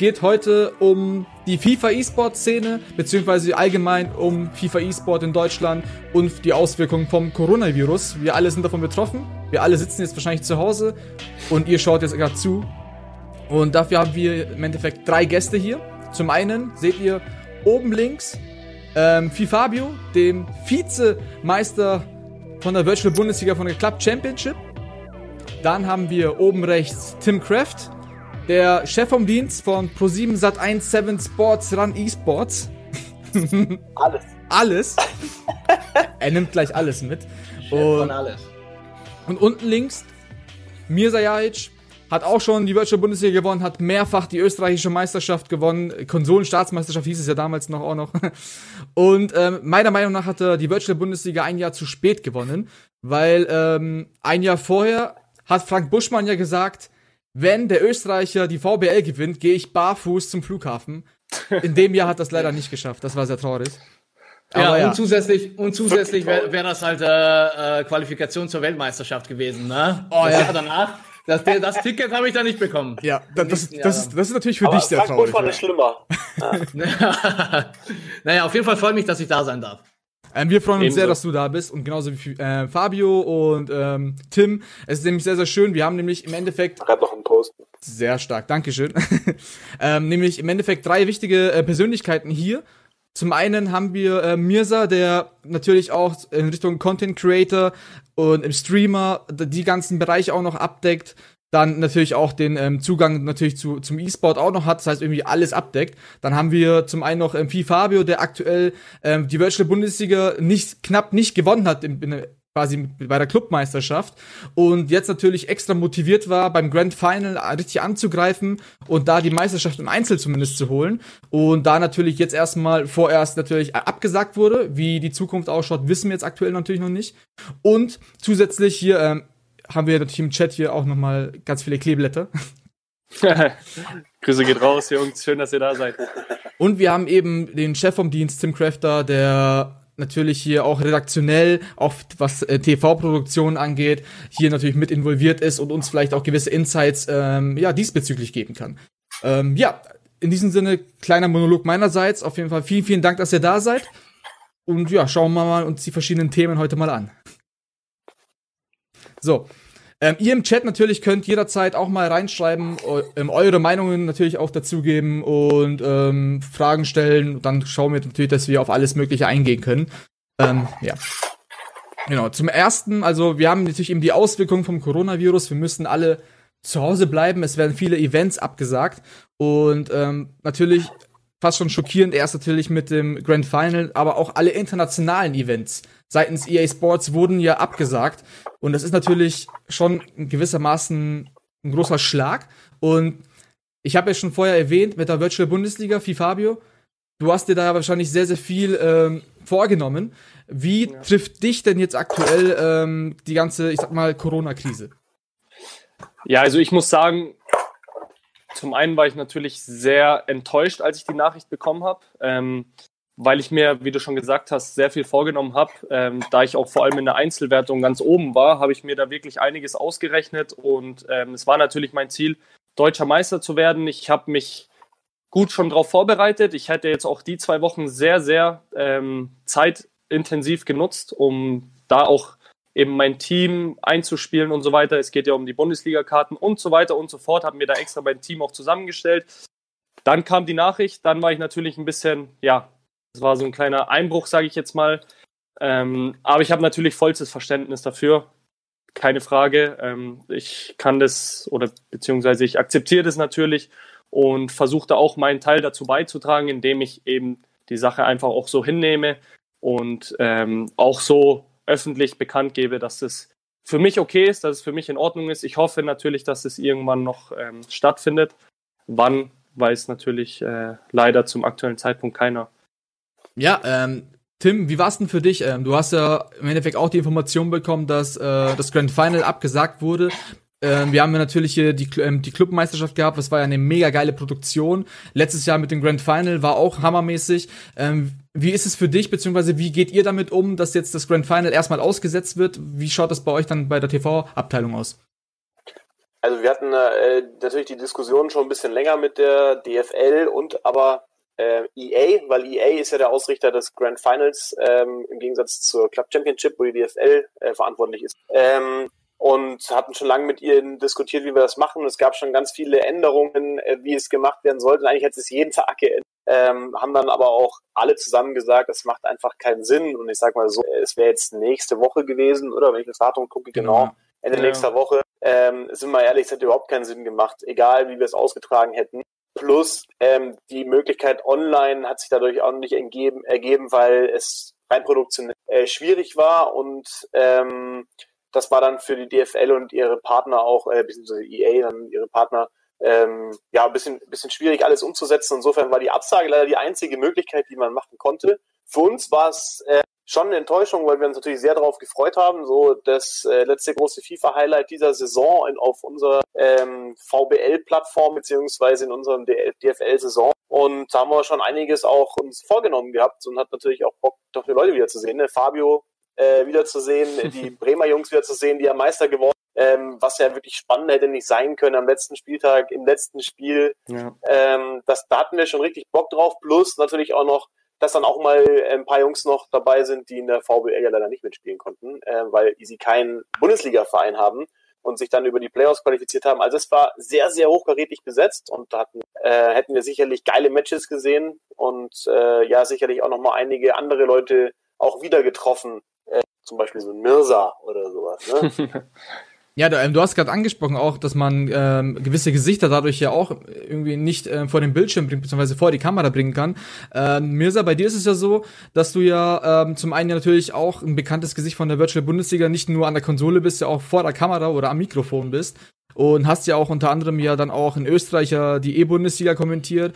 geht heute um die FIFA E-Sport-Szene, beziehungsweise allgemein um FIFA E-Sport in Deutschland und die Auswirkungen vom Coronavirus. Wir alle sind davon betroffen. Wir alle sitzen jetzt wahrscheinlich zu Hause und ihr schaut jetzt gerade zu. Und dafür haben wir im Endeffekt drei Gäste hier. Zum einen seht ihr oben links ähm, Fabio, den Vizemeister von der Virtual Bundesliga von der Club Championship. Dann haben wir oben rechts Tim Kraft, der Chef vom Dienst von Pro7 Sat1 7 Sports Run Esports. alles. Alles. er nimmt gleich alles mit. Chef und, alles. Und unten links Mirza Jajic, hat auch schon die Virtual Bundesliga gewonnen, hat mehrfach die österreichische Meisterschaft gewonnen, Konsolenstaatsmeisterschaft hieß es ja damals noch auch noch. Und ähm, meiner Meinung nach hat er die Virtual Bundesliga ein Jahr zu spät gewonnen, weil ähm, ein Jahr vorher hat Frank Buschmann ja gesagt, wenn der Österreicher die VBL gewinnt, gehe ich barfuß zum Flughafen. In dem Jahr hat das leider nicht geschafft. Das war sehr traurig. Ja, ja, und zusätzlich, und zusätzlich wäre wär das halt äh, äh, Qualifikation zur Weltmeisterschaft gewesen, ne? Oh, das ja. Jahr danach das, das Ticket habe ich da nicht bekommen. Ja, das, das, das, ist, das ist natürlich für Aber dich sehr traurig. War nicht schlimmer. Ja. naja, auf jeden Fall freut mich, dass ich da sein darf. Ähm, wir freuen uns Ebenso. sehr, dass du da bist und genauso wie äh, Fabio und ähm, Tim. Es ist nämlich sehr, sehr schön. Wir haben nämlich im Endeffekt. Gerade noch einen Post. Sehr stark, Dankeschön. ähm, nämlich im Endeffekt drei wichtige äh, Persönlichkeiten hier. Zum einen haben wir äh, Mirza, der natürlich auch in Richtung Content Creator und im Streamer die ganzen Bereiche auch noch abdeckt. Dann natürlich auch den ähm, Zugang natürlich zu, zum E-Sport auch noch hat, das heißt irgendwie alles abdeckt. Dann haben wir zum einen noch ähm, Fabio, der aktuell ähm, die Virtual Bundesliga nicht knapp nicht gewonnen hat in, in, quasi bei der Clubmeisterschaft. Und jetzt natürlich extra motiviert war, beim Grand Final richtig anzugreifen und da die Meisterschaft im Einzel zumindest zu holen. Und da natürlich jetzt erstmal vorerst natürlich abgesagt wurde, wie die Zukunft ausschaut, wissen wir jetzt aktuell natürlich noch nicht. Und zusätzlich hier ähm, haben wir natürlich im Chat hier auch nochmal ganz viele Kleeblätter. Grüße geht raus, Jungs. Schön, dass ihr da seid. Und wir haben eben den Chef vom Dienst, Tim Crafter, der natürlich hier auch redaktionell, auch was äh, TV-Produktionen angeht, hier natürlich mit involviert ist und uns vielleicht auch gewisse Insights ähm, ja, diesbezüglich geben kann. Ähm, ja, in diesem Sinne, kleiner Monolog meinerseits. Auf jeden Fall vielen, vielen Dank, dass ihr da seid. Und ja, schauen wir mal uns die verschiedenen Themen heute mal an. So, ähm, ihr im Chat natürlich könnt jederzeit auch mal reinschreiben, ähm, eure Meinungen natürlich auch dazugeben und ähm, Fragen stellen. Dann schauen wir natürlich, dass wir auf alles Mögliche eingehen können. Ähm, ja. Genau. Zum ersten, also wir haben natürlich eben die Auswirkungen vom Coronavirus. Wir müssen alle zu Hause bleiben. Es werden viele Events abgesagt. Und ähm, natürlich fast schon schockierend erst natürlich mit dem Grand Final, aber auch alle internationalen Events seitens EA Sports wurden ja abgesagt. Und das ist natürlich schon gewissermaßen ein großer Schlag. Und ich habe ja schon vorher erwähnt mit der Virtual Bundesliga, Fabio, du hast dir da wahrscheinlich sehr, sehr viel ähm, vorgenommen. Wie ja. trifft dich denn jetzt aktuell ähm, die ganze, ich sag mal, Corona-Krise? Ja, also ich muss sagen, zum einen war ich natürlich sehr enttäuscht, als ich die Nachricht bekommen habe. Ähm, weil ich mir, wie du schon gesagt hast, sehr viel vorgenommen habe. Ähm, da ich auch vor allem in der Einzelwertung ganz oben war, habe ich mir da wirklich einiges ausgerechnet und ähm, es war natürlich mein Ziel, deutscher Meister zu werden. Ich habe mich gut schon darauf vorbereitet. Ich hätte jetzt auch die zwei Wochen sehr, sehr ähm, zeitintensiv genutzt, um da auch eben mein Team einzuspielen und so weiter. Es geht ja um die Bundesliga-Karten und so weiter und so fort. Habe mir da extra mein Team auch zusammengestellt. Dann kam die Nachricht, dann war ich natürlich ein bisschen, ja, das war so ein kleiner Einbruch, sage ich jetzt mal. Ähm, aber ich habe natürlich vollstes Verständnis dafür. Keine Frage. Ähm, ich kann das oder beziehungsweise ich akzeptiere das natürlich und versuche da auch meinen Teil dazu beizutragen, indem ich eben die Sache einfach auch so hinnehme und ähm, auch so öffentlich bekannt gebe, dass es für mich okay ist, dass es für mich in Ordnung ist. Ich hoffe natürlich, dass es irgendwann noch ähm, stattfindet. Wann, weiß natürlich äh, leider zum aktuellen Zeitpunkt keiner. Ja, ähm, Tim, wie war's denn für dich? Ähm, du hast ja im Endeffekt auch die Information bekommen, dass äh, das Grand Final abgesagt wurde. Ähm, wir haben natürlich hier die, ähm, die Clubmeisterschaft gehabt, das war ja eine mega geile Produktion. Letztes Jahr mit dem Grand Final war auch hammermäßig. Ähm, wie ist es für dich, beziehungsweise wie geht ihr damit um, dass jetzt das Grand Final erstmal ausgesetzt wird? Wie schaut das bei euch dann bei der TV-Abteilung aus? also wir hatten äh, natürlich die Diskussion schon ein bisschen länger mit der DFL und aber äh, EA, weil EA ist ja der Ausrichter des Grand Finals ähm, im Gegensatz zur Club Championship, wo die DFL äh, verantwortlich ist. Ähm, und hatten schon lange mit ihnen diskutiert, wie wir das machen. Es gab schon ganz viele Änderungen, äh, wie es gemacht werden sollte. Eigentlich hätte es jeden Tag geändert. Ähm, haben dann aber auch alle zusammen gesagt, das macht einfach keinen Sinn. Und ich sag mal so, es wäre jetzt nächste Woche gewesen, oder wenn ich das Datum gucke, genau, genau Ende ja. nächster Woche. Ähm, sind wir ehrlich, es hätte überhaupt keinen Sinn gemacht, egal wie wir es ausgetragen hätten. Plus ähm, die Möglichkeit online hat sich dadurch auch nicht ergeben, ergeben weil es rein produktionell äh, schwierig war und ähm, das war dann für die DFL und ihre Partner auch, äh, beziehungsweise EA, dann ihre Partner, ähm, ja, ein bisschen, bisschen schwierig alles umzusetzen. Insofern war die Absage leider die einzige Möglichkeit, die man machen konnte. Für uns war es äh, schon eine Enttäuschung, weil wir uns natürlich sehr darauf gefreut haben. So das äh, letzte große FIFA-Highlight dieser Saison in, auf unserer ähm, VBL-Plattform beziehungsweise in unserem DFL-Saison. Und da haben wir schon einiges auch uns vorgenommen gehabt und hat natürlich auch Bock, doch die Leute wiederzusehen. Ne? Fabio äh, wiederzusehen, die Bremer Jungs wiederzusehen, die ja Meister geworden ähm, was ja wirklich spannend hätte nicht sein können am letzten Spieltag, im letzten Spiel. Ja. Ähm, das, da hatten wir schon richtig Bock drauf, plus natürlich auch noch, dass dann auch mal ein paar Jungs noch dabei sind, die in der VBL ja leider nicht mitspielen konnten, äh, weil sie keinen Bundesliga-Verein haben und sich dann über die Playoffs qualifiziert haben. Also es war sehr, sehr hochkarätig besetzt und da hatten, äh, hätten wir sicherlich geile Matches gesehen und äh, ja, sicherlich auch noch mal einige andere Leute auch wieder getroffen, äh, zum Beispiel so ein Mirza oder sowas. Ne? Ja, du, ähm, du hast gerade angesprochen auch, dass man ähm, gewisse Gesichter dadurch ja auch irgendwie nicht äh, vor den Bildschirm bringt, beziehungsweise vor die Kamera bringen kann. Ähm, Mirza, bei dir ist es ja so, dass du ja ähm, zum einen ja natürlich auch ein bekanntes Gesicht von der Virtual Bundesliga nicht nur an der Konsole bist, ja auch vor der Kamera oder am Mikrofon bist und hast ja auch unter anderem ja dann auch in Österreich ja die E-Bundesliga kommentiert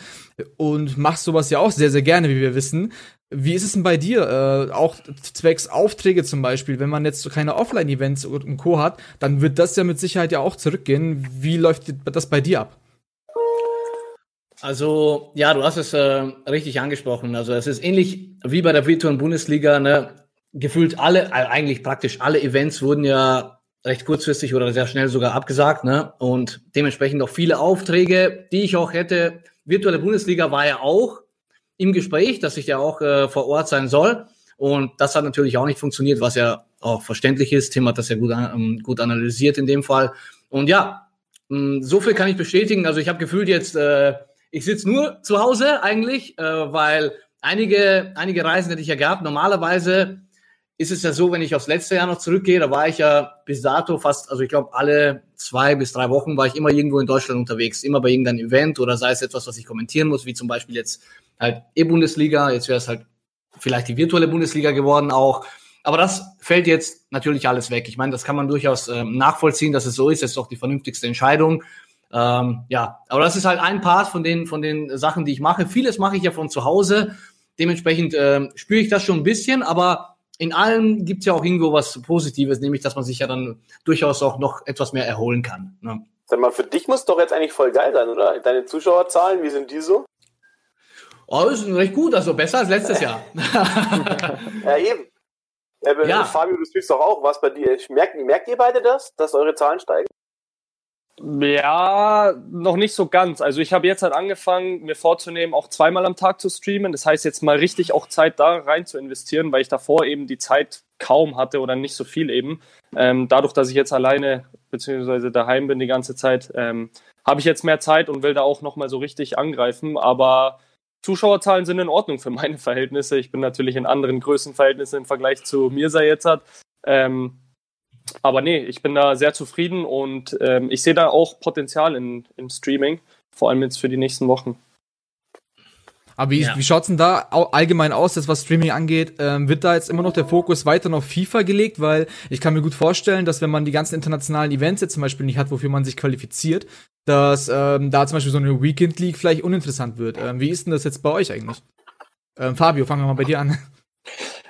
und machst sowas ja auch sehr, sehr gerne, wie wir wissen. Wie ist es denn bei dir? Äh, auch zwecks Aufträge zum Beispiel, wenn man jetzt so keine Offline-Events und Co. hat, dann wird das ja mit Sicherheit ja auch zurückgehen. Wie läuft das bei dir ab? Also, ja, du hast es äh, richtig angesprochen. Also, es ist ähnlich wie bei der virtuellen Bundesliga. Ne? Gefühlt alle, äh, eigentlich praktisch alle Events wurden ja recht kurzfristig oder sehr schnell sogar abgesagt. Ne? Und dementsprechend auch viele Aufträge, die ich auch hätte. Virtuelle Bundesliga war ja auch im Gespräch, dass ich ja auch äh, vor Ort sein soll. Und das hat natürlich auch nicht funktioniert, was ja auch verständlich ist. Tim hat das ja gut, ähm, gut analysiert in dem Fall. Und ja, mh, hm, so viel kann ich bestätigen. Also ich habe gefühlt jetzt, äh, ich sitze nur zu Hause eigentlich, äh, weil einige, einige Reisen hätte ich ja gehabt. Normalerweise ist es ja so, wenn ich aufs letzte Jahr noch zurückgehe, da war ich ja bis dato fast, also ich glaube, alle zwei bis drei Wochen war ich immer irgendwo in Deutschland unterwegs, immer bei irgendeinem Event oder sei es etwas, was ich kommentieren muss, wie zum Beispiel jetzt halt E-Bundesliga, jetzt wäre es halt vielleicht die virtuelle Bundesliga geworden auch. Aber das fällt jetzt natürlich alles weg. Ich meine, das kann man durchaus ähm, nachvollziehen, dass es so ist. Das ist doch die vernünftigste Entscheidung. Ähm, ja, aber das ist halt ein Part von den, von den Sachen, die ich mache. Vieles mache ich ja von zu Hause. Dementsprechend ähm, spüre ich das schon ein bisschen, aber in allem gibt es ja auch irgendwo was Positives, nämlich dass man sich ja dann durchaus auch noch etwas mehr erholen kann. Ne? Sag mal, für dich muss doch jetzt eigentlich voll geil sein, oder? Deine Zuschauerzahlen, wie sind die so? Oh, das ist recht gut, also besser als letztes Jahr. ja, eben. Ja, ja. Fabio, du spielst doch auch was bei dir. Merkt, merkt ihr beide das, dass eure Zahlen steigen? Ja, noch nicht so ganz. Also ich habe jetzt halt angefangen, mir vorzunehmen, auch zweimal am Tag zu streamen. Das heißt jetzt mal richtig auch Zeit da rein zu investieren, weil ich davor eben die Zeit kaum hatte oder nicht so viel eben. Ähm, dadurch, dass ich jetzt alleine beziehungsweise daheim bin die ganze Zeit, ähm, habe ich jetzt mehr Zeit und will da auch nochmal so richtig angreifen. Aber Zuschauerzahlen sind in Ordnung für meine Verhältnisse. Ich bin natürlich in anderen Größenverhältnissen im Vergleich zu Mirsa jetzt hat. Ähm, aber nee, ich bin da sehr zufrieden und ähm, ich sehe da auch Potenzial in, im Streaming, vor allem jetzt für die nächsten Wochen. Aber wie, ja. wie schaut's denn da allgemein aus, das was Streaming angeht? Ähm, wird da jetzt immer noch der Fokus weiter auf FIFA gelegt? Weil ich kann mir gut vorstellen, dass wenn man die ganzen internationalen Events jetzt zum Beispiel nicht hat, wofür man sich qualifiziert, dass ähm, da zum Beispiel so eine Weekend League vielleicht uninteressant wird. Ähm, wie ist denn das jetzt bei euch eigentlich? Ähm, Fabio, fangen wir mal bei dir an.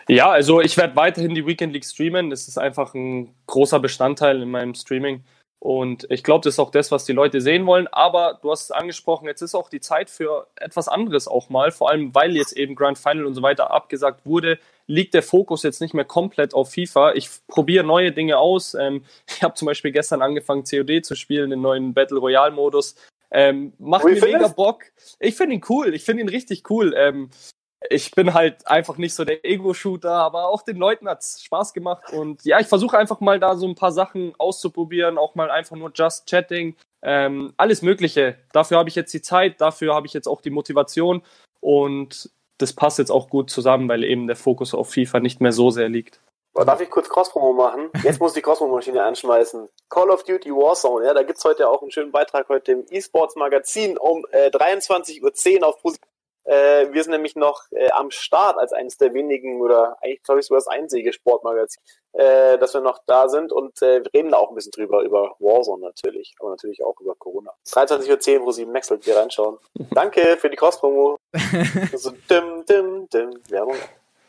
Ja, also ich werde weiterhin die Weekend League streamen. Das ist einfach ein großer Bestandteil in meinem Streaming. Und ich glaube, das ist auch das, was die Leute sehen wollen. Aber du hast es angesprochen, jetzt ist auch die Zeit für etwas anderes auch mal. Vor allem, weil jetzt eben Grand Final und so weiter abgesagt wurde, liegt der Fokus jetzt nicht mehr komplett auf FIFA. Ich probiere neue Dinge aus. Ähm, ich habe zum Beispiel gestern angefangen, COD zu spielen, den neuen Battle Royale Modus. Ähm, macht mir mega Bock. Ich finde ihn cool. Ich finde ihn richtig cool. Ähm, ich bin halt einfach nicht so der Ego-Shooter, aber auch den Leuten hat es Spaß gemacht. Und ja, ich versuche einfach mal da so ein paar Sachen auszuprobieren, auch mal einfach nur Just Chatting, ähm, alles Mögliche. Dafür habe ich jetzt die Zeit, dafür habe ich jetzt auch die Motivation und das passt jetzt auch gut zusammen, weil eben der Fokus auf FIFA nicht mehr so sehr liegt. Darf ich kurz Cross-Promo machen? Jetzt muss ich die Cross-Promo-Maschine anschmeißen. Call of Duty Warzone, ja, da gibt's heute auch einen schönen Beitrag heute im E-Sports-Magazin um äh, 23.10 Uhr auf Position äh, wir sind nämlich noch äh, am Start als eines der wenigen oder eigentlich glaube ich sogar das einzige Sportmagazin, äh, dass wir noch da sind und äh, reden da auch ein bisschen drüber, über Warzone natürlich, aber natürlich auch über Corona. 23.10 Uhr, wo sie Max hier reinschauen. Danke für die Cross-Promo. so, dim, dim, dim, Werbung.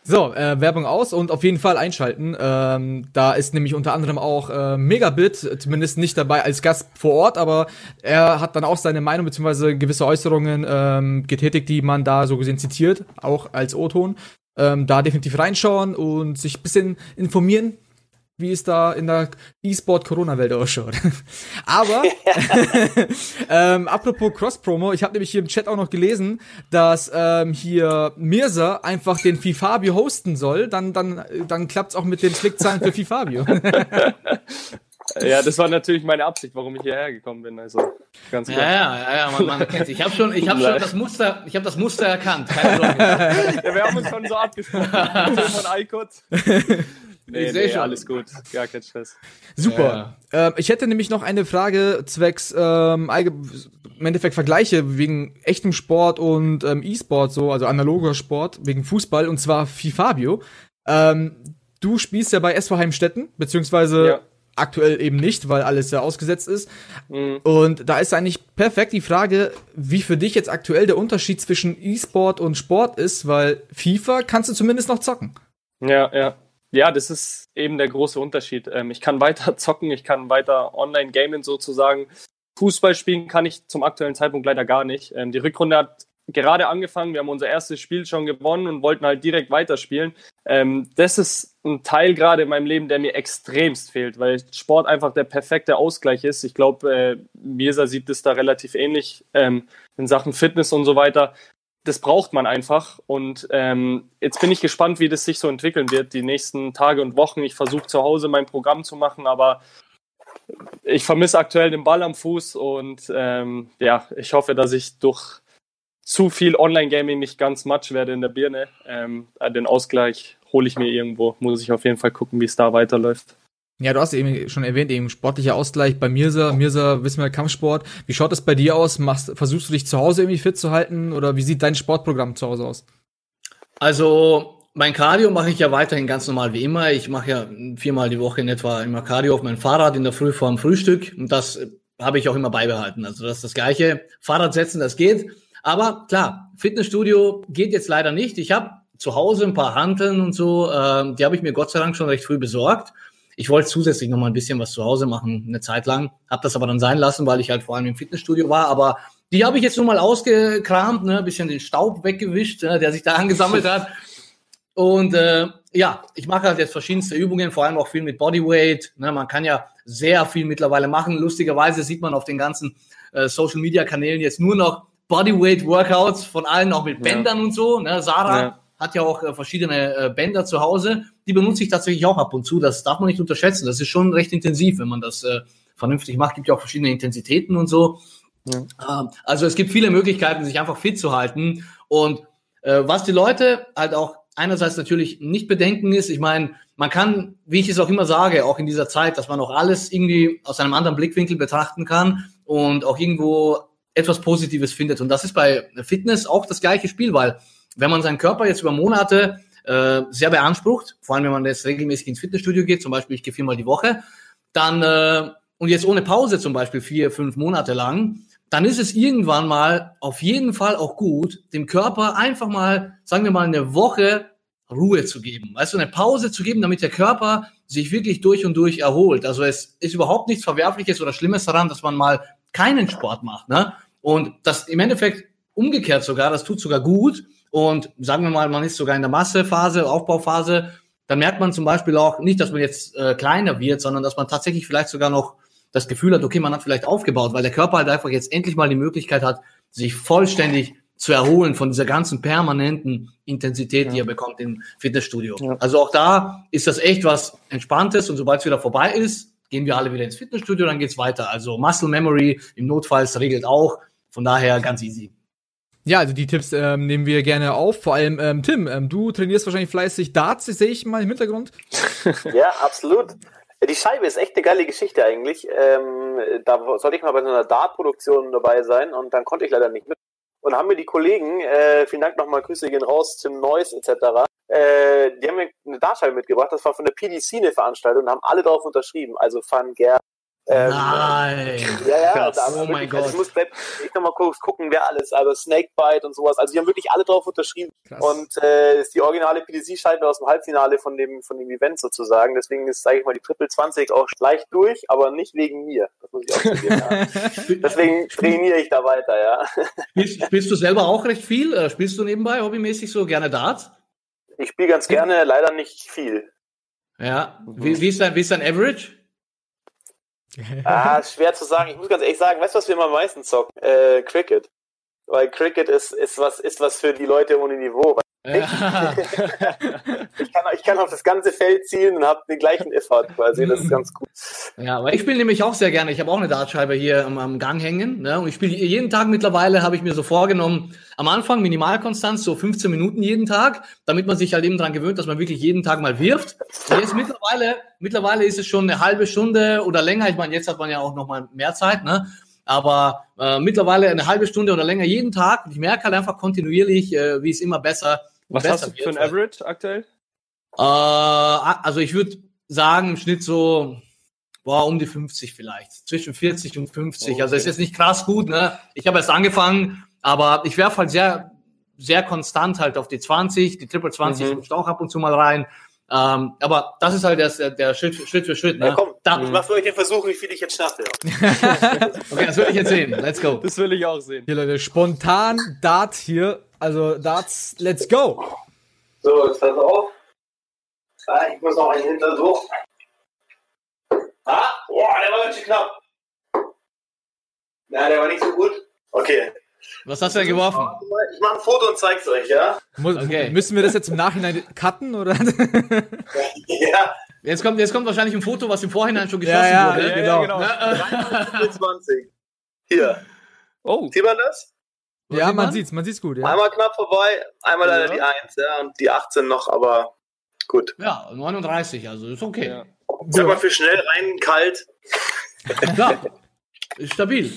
So, äh, Werbung aus und auf jeden Fall einschalten. Ähm, da ist nämlich unter anderem auch äh, Megabit, zumindest nicht dabei als Gast vor Ort, aber er hat dann auch seine Meinung bzw. gewisse Äußerungen ähm, getätigt, die man da so gesehen zitiert, auch als O-Ton. Ähm, da definitiv reinschauen und sich bisschen informieren, wie es da in der E-Sport-Corona-Welt ausschaut. Aber, ähm, apropos Cross-Promo, ich habe nämlich hier im Chat auch noch gelesen, dass ähm, hier Mirza einfach den Fifabio hosten soll, dann, dann, dann klappt's auch mit den Klickzahlen für Fifabio. Ja, das war natürlich meine Absicht, warum ich hierher gekommen bin. Also ganz klar. Ja, ja, ja, man, man kennt. Ich habe schon, ich habe schon das Muster, ich habe das Muster erkannt. Keine Sorge. ja, wir haben uns schon so abgesprochen. von iCode. Nee, ich nee, schon. alles gut. Gar kein Stress. Super. Ja. Ähm, ich hätte nämlich noch eine Frage zwecks ähm, im Endeffekt Vergleiche wegen echtem Sport und ähm, E-Sport, so, also analoger Sport, wegen Fußball, und zwar Fifabio. Ähm, du spielst ja bei SV Heimstetten, beziehungsweise ja. aktuell eben nicht, weil alles ja ausgesetzt ist. Mhm. Und da ist eigentlich perfekt die Frage, wie für dich jetzt aktuell der Unterschied zwischen E-Sport und Sport ist, weil FIFA kannst du zumindest noch zocken. Ja, ja. Ja, das ist eben der große Unterschied. Ähm, ich kann weiter zocken, ich kann weiter online gamen sozusagen. Fußball spielen kann ich zum aktuellen Zeitpunkt leider gar nicht. Ähm, die Rückrunde hat gerade angefangen, wir haben unser erstes Spiel schon gewonnen und wollten halt direkt weiterspielen. Ähm, das ist ein Teil gerade in meinem Leben, der mir extremst fehlt, weil Sport einfach der perfekte Ausgleich ist. Ich glaube, äh, Mirsa sieht es da relativ ähnlich ähm, in Sachen Fitness und so weiter das braucht man einfach. Und ähm, jetzt bin ich gespannt, wie das sich so entwickeln wird, die nächsten Tage und Wochen. Ich versuche zu Hause mein Programm zu machen, aber ich vermisse aktuell den Ball am Fuß und ähm, ja, ich hoffe, dass ich durch zu viel Online-Gaming nicht ganz matsch werde in der Birne. Ähm, den Ausgleich hole ich mir irgendwo. Muss ich auf jeden Fall gucken, wie es da weiterläuft. Ja, du hast eben schon erwähnt, eben sportlicher Ausgleich bei Mirsa. Mirsa, wissen wir, Kampfsport. Wie schaut es bei dir aus? Machst, versuchst du dich zu Hause irgendwie fit zu halten oder wie sieht dein Sportprogramm zu Hause aus? Also, mein Cardio mache ich ja weiterhin ganz normal wie immer. Ich mache ja viermal die Woche in etwa immer Cardio auf mein Fahrrad in der Früh vor dem Frühstück und das habe ich auch immer beibehalten. Also, das ist das Gleiche. Fahrrad setzen, das geht. Aber klar, Fitnessstudio geht jetzt leider nicht. Ich habe zu Hause ein paar Hanteln und so, äh, die habe ich mir Gott sei Dank schon recht früh besorgt. Ich wollte zusätzlich noch mal ein bisschen was zu Hause machen, eine Zeit lang, habe das aber dann sein lassen, weil ich halt vor allem im Fitnessstudio war. Aber die habe ich jetzt nur mal ausgekramt, ne, ein bisschen den Staub weggewischt, ne, der sich da angesammelt hat. Und äh, ja, ich mache halt jetzt verschiedenste Übungen, vor allem auch viel mit Bodyweight. Ne, man kann ja sehr viel mittlerweile machen. Lustigerweise sieht man auf den ganzen äh, Social Media Kanälen jetzt nur noch Bodyweight Workouts von allen, auch mit Bändern ja. und so. Ne, Sarah ja hat ja auch äh, verschiedene äh, Bänder zu Hause. Die benutze ich tatsächlich auch ab und zu. Das darf man nicht unterschätzen. Das ist schon recht intensiv, wenn man das äh, vernünftig macht. Gibt ja auch verschiedene Intensitäten und so. Ja. Ähm, also es gibt viele Möglichkeiten, sich einfach fit zu halten. Und äh, was die Leute halt auch einerseits natürlich nicht bedenken ist, ich meine, man kann, wie ich es auch immer sage, auch in dieser Zeit, dass man auch alles irgendwie aus einem anderen Blickwinkel betrachten kann und auch irgendwo etwas Positives findet. Und das ist bei Fitness auch das gleiche Spiel, weil wenn man seinen Körper jetzt über Monate äh, sehr beansprucht, vor allem wenn man jetzt regelmäßig ins Fitnessstudio geht, zum Beispiel ich gehe viermal die Woche, dann äh, und jetzt ohne Pause zum Beispiel vier, fünf Monate lang, dann ist es irgendwann mal auf jeden Fall auch gut, dem Körper einfach mal, sagen wir mal, eine Woche Ruhe zu geben. Weißt du, eine Pause zu geben, damit der Körper sich wirklich durch und durch erholt. Also es ist überhaupt nichts Verwerfliches oder Schlimmes daran, dass man mal keinen Sport macht. Ne? Und das im Endeffekt umgekehrt sogar, das tut sogar gut. Und sagen wir mal, man ist sogar in der Massephase, Aufbauphase, dann merkt man zum Beispiel auch nicht, dass man jetzt äh, kleiner wird, sondern dass man tatsächlich vielleicht sogar noch das Gefühl hat, okay, man hat vielleicht aufgebaut, weil der Körper halt einfach jetzt endlich mal die Möglichkeit hat, sich vollständig zu erholen von dieser ganzen permanenten Intensität, ja. die er bekommt im Fitnessstudio. Ja. Also auch da ist das echt was Entspanntes und sobald es wieder vorbei ist, gehen wir alle wieder ins Fitnessstudio, dann geht's weiter. Also Muscle Memory im Notfalls regelt auch. Von daher ganz easy. Ja, also die Tipps ähm, nehmen wir gerne auf. Vor allem ähm, Tim, ähm, du trainierst wahrscheinlich fleißig Darts, sehe ich mal im Hintergrund. ja, absolut. Die Scheibe ist echt eine geile Geschichte eigentlich. Ähm, da sollte ich mal bei so einer Dart-Produktion dabei sein und dann konnte ich leider nicht mit und haben mir die Kollegen, äh, vielen Dank nochmal, Grüße gehen raus, Tim Neuss etc., äh, die haben mir eine Dartscheibe mitgebracht, das war von der PDC eine Veranstaltung und haben alle darauf unterschrieben, also Van Ger, ähm, Nein. Ja, ja, da oh mein Gott. Also ich muss ich noch mal kurz gucken, wer alles, also Snakebite und sowas. Also die haben wirklich alle drauf unterschrieben. Krass. Und äh, ist die originale PDC-Scheibe aus dem Halbfinale von dem von dem Event sozusagen. Deswegen ist, sage ich mal, die Triple 20 auch leicht durch, aber nicht wegen mir. Das muss ich auch zugeben. ja. Deswegen trainiere ich da weiter, ja. Spielst, spielst du selber auch recht viel? Äh, spielst du nebenbei hobbymäßig so gerne Darts? Ich spiele ganz gerne, leider nicht viel. Ja. Wie, wie, ist dein, wie ist dein Average? Ah, schwer zu sagen. Ich muss ganz ehrlich sagen, weißt du, was wir immer am meisten zocken? Äh, Cricket. Weil Cricket ist, ist, was, ist was für die Leute ohne Niveau. Ja. ich, kann, ich kann auf das ganze Feld zielen und habe den gleichen Effort quasi. Das ist ganz gut. Ja, aber ich spiele nämlich auch sehr gerne. Ich habe auch eine Dartscheibe hier am, am Gang hängen. Ne? Und ich spiele jeden Tag mittlerweile, habe ich mir so vorgenommen, am Anfang Minimalkonstanz, so 15 Minuten jeden Tag, damit man sich halt eben dran gewöhnt, dass man wirklich jeden Tag mal wirft. Und jetzt mittlerweile, mittlerweile ist es schon eine halbe Stunde oder länger. Ich meine, jetzt hat man ja auch noch mal mehr Zeit, ne? Aber äh, mittlerweile eine halbe Stunde oder länger jeden Tag. Und ich merke halt einfach kontinuierlich, äh, wie es immer besser was besser hast du für ein Average aktuell? Äh, also ich würde sagen, im Schnitt so boah, um die 50 vielleicht. Zwischen 40 und 50. Okay. Also es ist jetzt nicht krass gut, ne? Ich habe erst angefangen, aber ich werfe halt sehr, sehr konstant halt auf die 20, die Triple 20 mhm. auch ab und zu mal rein. Ähm, aber das ist halt der, der Schritt, Schritt für Schritt. Ne? Ja, komm, da, ich mach für euch den Versuch, wie viel ich jetzt schaffe. okay, das will ich jetzt sehen. Let's go. Das will ich auch sehen. Hier, Leute, spontan Dart hier. Also Darts, let's go. So, ist das auf? Ah, ich muss noch einen hinter so. Ah, boah, der war ganz schön knapp. Na, der war nicht so gut. Okay. Was hast du denn geworfen? Ich mache ein Foto und zeig's euch, ja? Muss, okay. Müssen wir das jetzt im Nachhinein cutten, oder? ja. Jetzt kommt, jetzt kommt wahrscheinlich ein Foto, was im Vorhinein schon geschossen ja, ja, wurde. Ja, genau. Ja, 20. Hier. Oh. Sieht man das? Ja, man sieht's, man sieht's gut. Ja. Einmal knapp vorbei, einmal leider die 1, ja, und die 18 noch, aber gut. Ja, 39, also ist okay. Ja. Sag mal für schnell rein, kalt. Klar, ist stabil.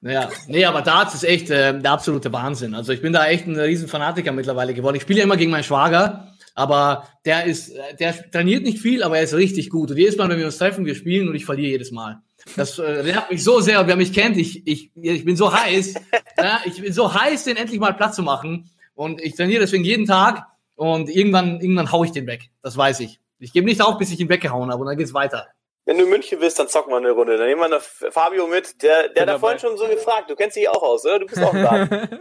Naja, nee, aber Darts ist echt äh, der absolute Wahnsinn. Also ich bin da echt ein riesen Fanatiker mittlerweile geworden. Ich spiele ja immer gegen meinen Schwager, aber der ist, äh, der trainiert nicht viel, aber er ist richtig gut. Und jedes Mal, wenn wir uns treffen, wir spielen und ich verliere jedes Mal. Das äh, nervt mich so sehr und wer mich kennt, ich, ich, ich bin so heiß. ja, ich bin so heiß, den endlich mal Platz zu machen. Und ich trainiere deswegen jeden Tag und irgendwann, irgendwann hau ich den weg. Das weiß ich. Ich gebe nicht auf, bis ich ihn weggehauen habe und dann geht's weiter. Wenn du in München bist, dann zocken wir eine Runde. Dann nehmen wir noch Fabio mit. Der, der hat da vorhin schon so gefragt. Du kennst dich auch aus, oder? Du bist auch da.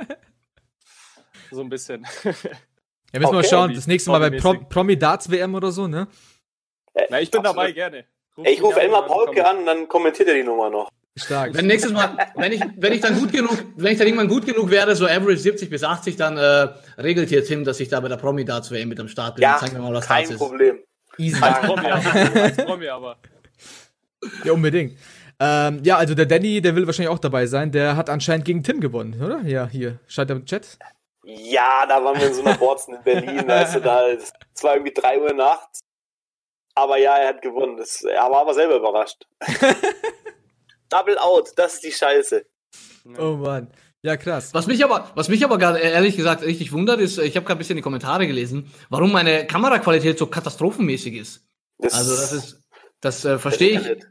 so ein bisschen. Ja, müssen okay. wir schauen. Das nächste Mal bei Prom Promi Darts WM oder so, ne? Na, ich bin Absolut. dabei, gerne. Ruf ich rufe Elmar Paulke an und dann kommentiert er die Nummer noch. Stark. Wenn nächstes Mal, wenn ich, wenn ich dann gut genug, wenn ich dann irgendwann gut genug werde, so Average 70 bis 80, dann äh, regelt hier Tim, dass ich da bei der Promi Darts WM mit am Start bin. Ja, Zeig mir mal, was kein Problem. Easy. Als Promi, aber. Als Promi aber. Ja, unbedingt. Ähm, ja, also der Danny, der will wahrscheinlich auch dabei sein. Der hat anscheinend gegen Tim gewonnen, oder? Ja, hier. Scheint er im Chat. Ja, da waren wir in so einer Borzen in Berlin. weißt du, da, es war irgendwie 3 Uhr nachts. Aber ja, er hat gewonnen. Das, er war aber selber überrascht. Double out, das ist die Scheiße. Oh Mann. Ja, krass. Was mich aber, was mich aber gerade ehrlich gesagt richtig wundert, ist, ich habe gerade ein bisschen die Kommentare gelesen, warum meine Kameraqualität so katastrophenmäßig ist. Das also das ist, das äh, verstehe ich.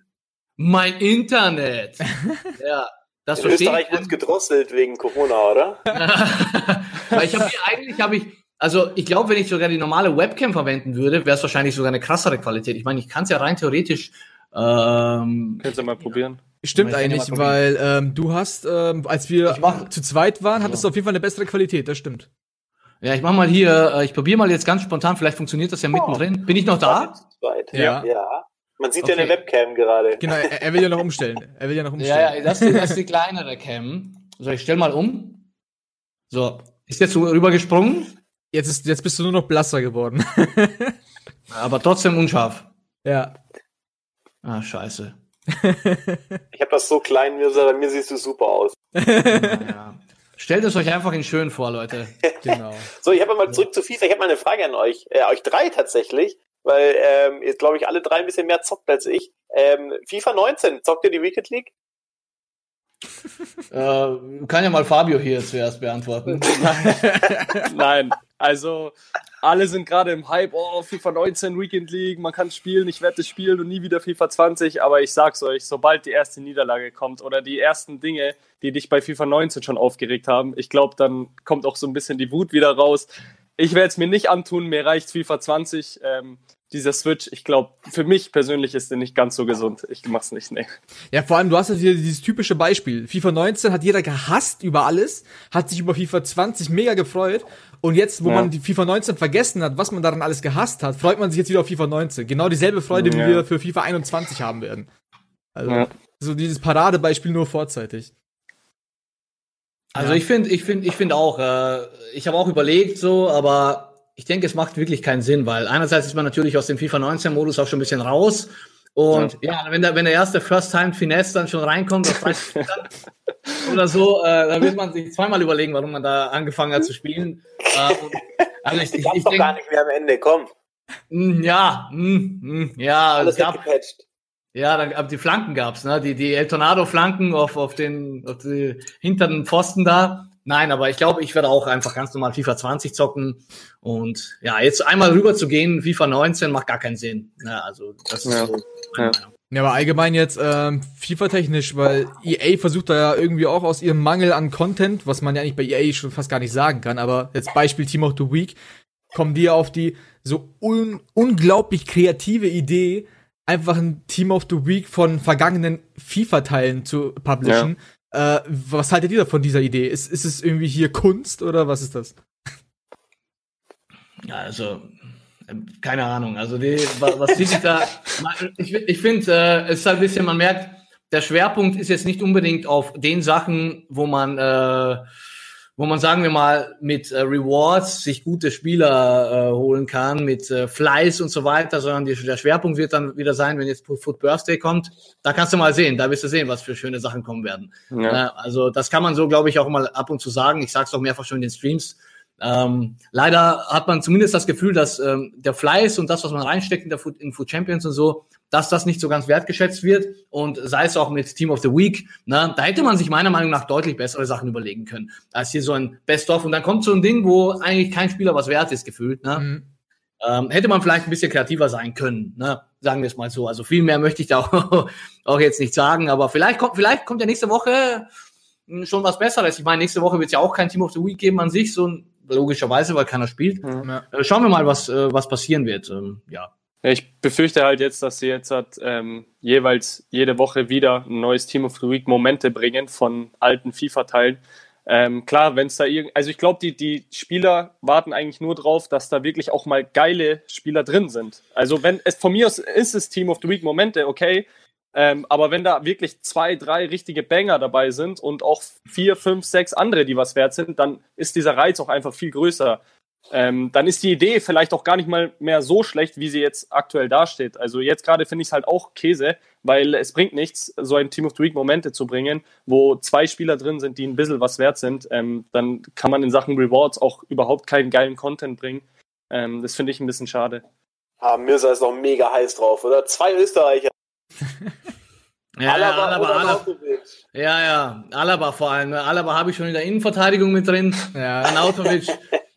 Mein Internet. ja, das In Österreich ich. wird gedrosselt wegen Corona, oder? Weil ich habe hier eigentlich habe ich Also ich glaube, wenn ich sogar die normale Webcam verwenden würde, wäre es wahrscheinlich sogar eine krassere Qualität. Ich meine, ich kann es ja rein theoretisch. Ähm, Könnt ihr mal probieren. Stimmt Ich ja eigentlich, weil ähm, du hast, ähm, als wir mach- zu zweit waren, hattest So. du auf jeden Fall eine bessere Qualität, das stimmt. ja, ich mache mal hier, äh, ich probiere mal jetzt ganz spontan, vielleicht funktioniert das ja mittendrin. Bin ich noch da? Zu zweit. Ja. ja. Man sieht Okay. ja eine Webcam gerade. Genau, er, er will ja noch umstellen. Er will ja noch Ja, umstellen. ja, das, ist- das ist die kleinere Cam. So, ich stell mal um. So, ist jetzt so rübergesprungen, Jetzt, ist, jetzt bist du nur noch blasser geworden. aber trotzdem unscharf. ja. Ah, scheiße. Ich habe das so klein, mir, bei mir siehst du super aus. Naja. Stellt es euch einfach in schön vor, Leute. genau. So, ich habe mal zurück zu FIFA. Ich habe mal eine Frage an euch, äh, euch drei tatsächlich, weil ähm, ihr glaube ich alle drei ein bisschen mehr zockt als ich. Ähm, FIFA 19, zockt ihr die Wicked League? Äh, kann ja mal Fabio hier zuerst beantworten. Nein, also alle sind gerade im Hype, oh, FIFA 19 Weekend League, man kann spielen, ich werde es spielen und nie wieder FIFA 20, aber ich sag's euch, sobald die erste Niederlage kommt oder die ersten Dinge, die dich bei FIFA 19 schon aufgeregt haben, ich glaube, dann kommt auch so ein bisschen die Wut wieder raus. Ich werde es mir nicht antun, mir reicht FIFA 20. Ähm, dieser Switch, ich glaube, für mich persönlich ist der nicht ganz so gesund. Ich mach's nicht, nee. Ja, vor allem, du hast ja hier dieses typische Beispiel. FIFA 19 hat jeder gehasst über alles, hat sich über FIFA 20 mega gefreut. Und jetzt, wo Ja. man die FIFA 19 vergessen hat, was man daran alles gehasst hat, freut man sich jetzt wieder auf FIFA 19. Genau dieselbe Freude, Ja. wie wir für FIFA 21 haben werden. Also, Ja. so dieses Paradebeispiel nur vorzeitig. Also Ja. ich finde, ich finde, ich finde auch, äh, ich habe auch überlegt so, aber ich denke, es macht wirklich keinen Sinn, weil einerseits ist man natürlich aus dem FIFA 19 Modus auch schon ein bisschen raus und ja, wenn der wenn der erste First Time Finesse dann schon reinkommt auf 30 Metern oder so, äh, dann wird man sich zweimal überlegen, warum man da angefangen hat zu spielen. Äh, und, also ich, ich, Gab's ich doch gar nicht mehr am Ende, komm. ja, mm, mm, ja, Alles es gab, weggepatcht. Ja, dann ab die Flanken gab's, ne? Die die El Tornado Flanken auf auf den auf die hinteren Pfosten da. Nein, aber ich glaube, ich werde auch einfach ganz normal FIFA 20 zocken und ja, jetzt einmal rüber zu gehen, FIFA 19 macht gar keinen Sinn. Ja, also das ist Ja. so meine Ja. Meinung. Ja, aber allgemein jetzt ähm, FIFA-technisch, weil EA versucht da ja irgendwie auch aus ihrem Mangel an Content, was man ja eigentlich bei EA schon fast gar nicht sagen kann, aber jetzt Beispiel Team of the Week, kommen die ja auf die so un unglaublich kreative Idee, einfach ein Team of the Week von vergangenen FIFA-Teilen zu publishen. Äh, was haltet ihr da von dieser Idee? Ist, ist es irgendwie hier Kunst oder was ist das? Ja, also ähm, keine Ahnung. Also die, wa- was die sich da, ich, ich finde, äh, es ist halt ein bisschen, man merkt, der Schwerpunkt ist jetzt nicht unbedingt auf den Sachen, wo man, äh, wo man sagen wir mal mit äh, Rewards sich gute Spieler äh, holen kann, mit äh, Fleiß und so weiter, sondern die, der Schwerpunkt wird dann wieder sein, wenn jetzt Foot Birthday kommt, da kannst du mal sehen, da wirst du sehen, was für schöne Sachen kommen werden. Ja. Äh, also das kann man so, glaube ich, auch mal ab und zu sagen. Ich sage es auch mehrfach schon in den Streams. Ähm, leider hat man zumindest das Gefühl, dass ähm, der Fleiß und das, was man reinsteckt in der Food, in Food Champions und so, dass das nicht so ganz wertgeschätzt wird. Und sei es auch mit Team of the Week, ne, da hätte man sich meiner Meinung nach deutlich bessere Sachen überlegen können, als hier so ein Best-of. Und dann kommt so ein Ding, wo eigentlich kein Spieler was wert ist, gefühlt. Ne? Mhm. Ähm, hätte man vielleicht ein bisschen kreativer sein können, ne? sagen wir es mal so. Also viel mehr möchte ich da auch, auch jetzt nicht sagen, aber vielleicht kommt, vielleicht kommt ja nächste Woche mh, schon was Besseres. Ich meine, nächste Woche wird es ja auch kein Team of the Week geben an sich, so ein, logischerweise, weil keiner spielt. Ja. Äh, schauen wir mal, was, äh, was passieren wird. Ähm, ja. Ich befürchte halt jetzt, dass sie jetzt hat, ähm, jeweils jede Woche wieder ein neues Team of the Week Momente bringen von alten FIFA-Teilen. Ähm, klar, wenn es da irgend, also ich glaube, die, die Spieler warten eigentlich nur drauf, dass da wirklich auch mal geile Spieler drin sind. Also wenn es von mir aus ist es Team of the Week Momente, okay, ähm, aber wenn da wirklich zwei, drei richtige Banger dabei sind und auch vier, fünf, sechs andere, die was wert sind, dann ist dieser Reiz auch einfach viel größer. Ähm, dann ist die Idee vielleicht auch gar nicht mal mehr so schlecht, wie sie jetzt aktuell dasteht. Also jetzt gerade finde ich es halt auch Käse, weil es bringt nichts, so ein Team of the Week Momente zu bringen, wo zwei Spieler drin sind, die ein bisschen was wert sind. Ähm, dann kann man in Sachen Rewards auch überhaupt keinen geilen Content bringen. Ähm, das finde ich ein bisschen schade. Ah, Mirza ist noch mega heiß drauf, oder? Zwei Österreicher. Ja, Alaba Alaba, Alaba, ja, ja, Alaba vor allem. Alaba habe ich schon in der Innenverteidigung mit drin. Ja. Anautovic,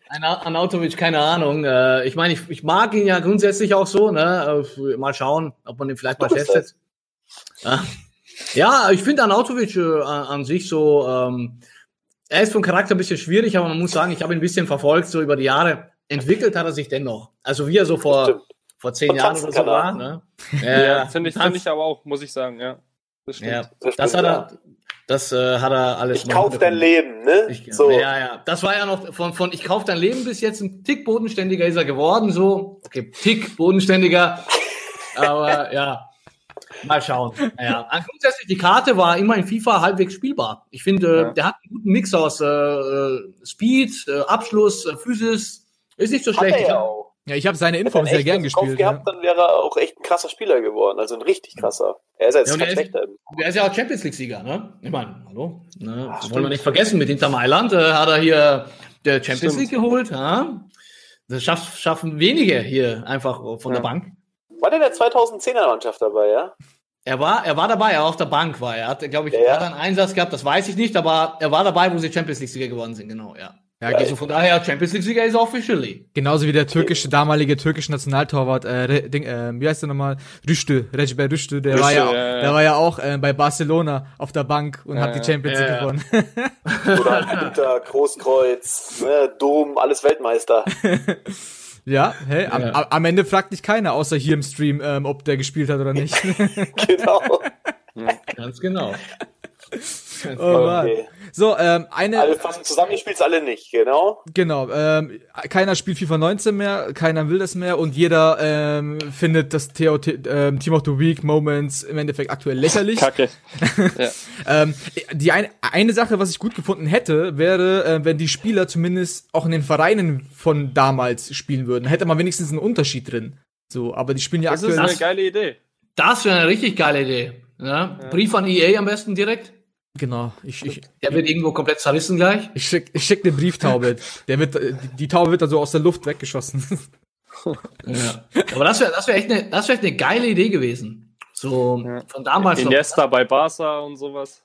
Ana- Anautovic, keine Ahnung. Äh, ich meine, ich, ich mag ihn ja grundsätzlich auch so. Ne? Mal schauen, ob man ihn vielleicht mal testet. Ja, ich finde Anautovic äh, an an sich so, ähm, er ist vom Charakter ein bisschen schwierig, aber man muss sagen, ich habe ihn ein bisschen verfolgt, so über die Jahre. Entwickelt hat er sich dennoch. Also wie er so vor, vor zehn Jahren oder so war. Ne? Ja, ja finde ich, find ich aber auch, muss ich sagen, ja. Das stimmt. Ja, das, das hat er, das äh, hat er alles. Ich kauf dein Leben, ne? Ich, so. Ja, ja. Das war ja noch von, von Ich kauf dein Leben bis jetzt ein Tick bodenständiger ist er geworden, so. Okay, Tick bodenständiger. aber ja. Mal schauen. Ja. Grundsätzlich, die Karte war immer in FIFA halbwegs spielbar. Ich finde, ja. der hat einen guten Mix aus äh, äh Speed, äh, Abschluss, äh, Physis. Ist nicht so hat schlecht. ja, auch. Ja, ich habe seine Info sehr gern gespielt. Gehabt, ja. Dann wäre er auch echt ein krasser Spieler geworden. Also ein richtig krasser. Er ist jetzt ja, kein schlechter. Er ist ja auch Champions League-Sieger, ne? Ich meine, hallo? Ne? Ach, das wollen wir nicht vergessen. Mit Inter Mailand äh, hat er hier der Champions stimmt. League geholt. Ja? Das schaff, schaffen wenige hier einfach von ja. der Bank. War der in der 2010er Mannschaft dabei, ja? Er war, er war dabei, er war auf der Bank war. Er hat, glaube ich, ja, ja. hat einen Einsatz gehabt, das weiß ich nicht, aber er war dabei, wo sie Champions League-Sieger geworden sind, genau, ja. Ja, also von daher, Champions League-Sieger ist officially. Genauso wie der türkische, damalige türkische Nationaltorwart, äh, Ding, äh, wie heißt der nochmal? Rüştü, Recep Rüştü, der Rüştü, war ja, ja, der war ja auch äh, bei Barcelona auf der Bank und hat die Champions League gewonnen. Oder Inter, Großkreuz, ne, Dom, alles Weltmeister. Ja, hey, am, ja. am, Ende fragt dich keiner, außer hier im Stream, ähm, ob der gespielt hat oder nicht. genau. Ganz genau. Oh Mann. Okay. So, ähm, eine. Alle fassen zusammen, ich spiel's alle nicht, genau. Genau, ähm, keiner spielt FIFA 19 mehr, keiner will das mehr und jeder ähm, findet das TOT, ähm, Team of the Week Moments im Endeffekt aktuell lächerlich. Kacke. ja. ähm, die eine, eine Sache, was ich gut gefunden hätte, wäre, äh, wenn die Spieler zumindest auch in den Vereinen von damals spielen würden. Hätte man wenigstens einen Unterschied drin. So, aber die spielen ja das aktuell. Das ist eine geile Idee. Das wäre eine richtig geile Idee. Ja? ja. Brief an EA am besten direkt. Genau. Ich, ich, der wird irgendwo komplett zerrissen gleich. Ich schick, ich schick eine Brieftaube. Der wird, die Taube wird dann so aus der Luft weggeschossen. ja. Aber das wäre, das wäre echt eine, das wäre eine geile Idee gewesen. So ja. von damals. Iniesta noch. bei Barca und sowas.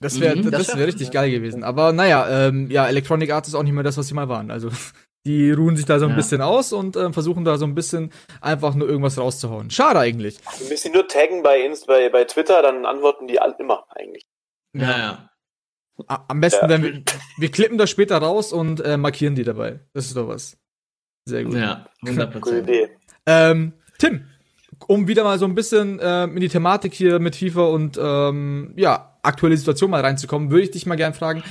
Das wäre, mhm, das, das wäre wär richtig geil gewesen. Aber naja, ähm, ja, Electronic Arts ist auch nicht mehr das, was sie mal waren. Also die ruhen sich da so ein ja. bisschen aus und äh, versuchen da so ein bisschen einfach nur irgendwas rauszuhauen. Schade eigentlich. Ein bisschen nur taggen bei, Inst bei, bei Twitter, dann antworten die alle immer eigentlich. Ja, ja. Am besten, ja. wir, wir klippen das später raus und äh, markieren die dabei. Das ist doch was. Sehr gut. Ja, 100%. Gute Idee. Ähm, Tim, um wieder mal so ein bisschen äh, in die Thematik hier mit FIFA und ähm, ja, aktuelle Situation mal reinzukommen, würde ich dich mal gern fragen,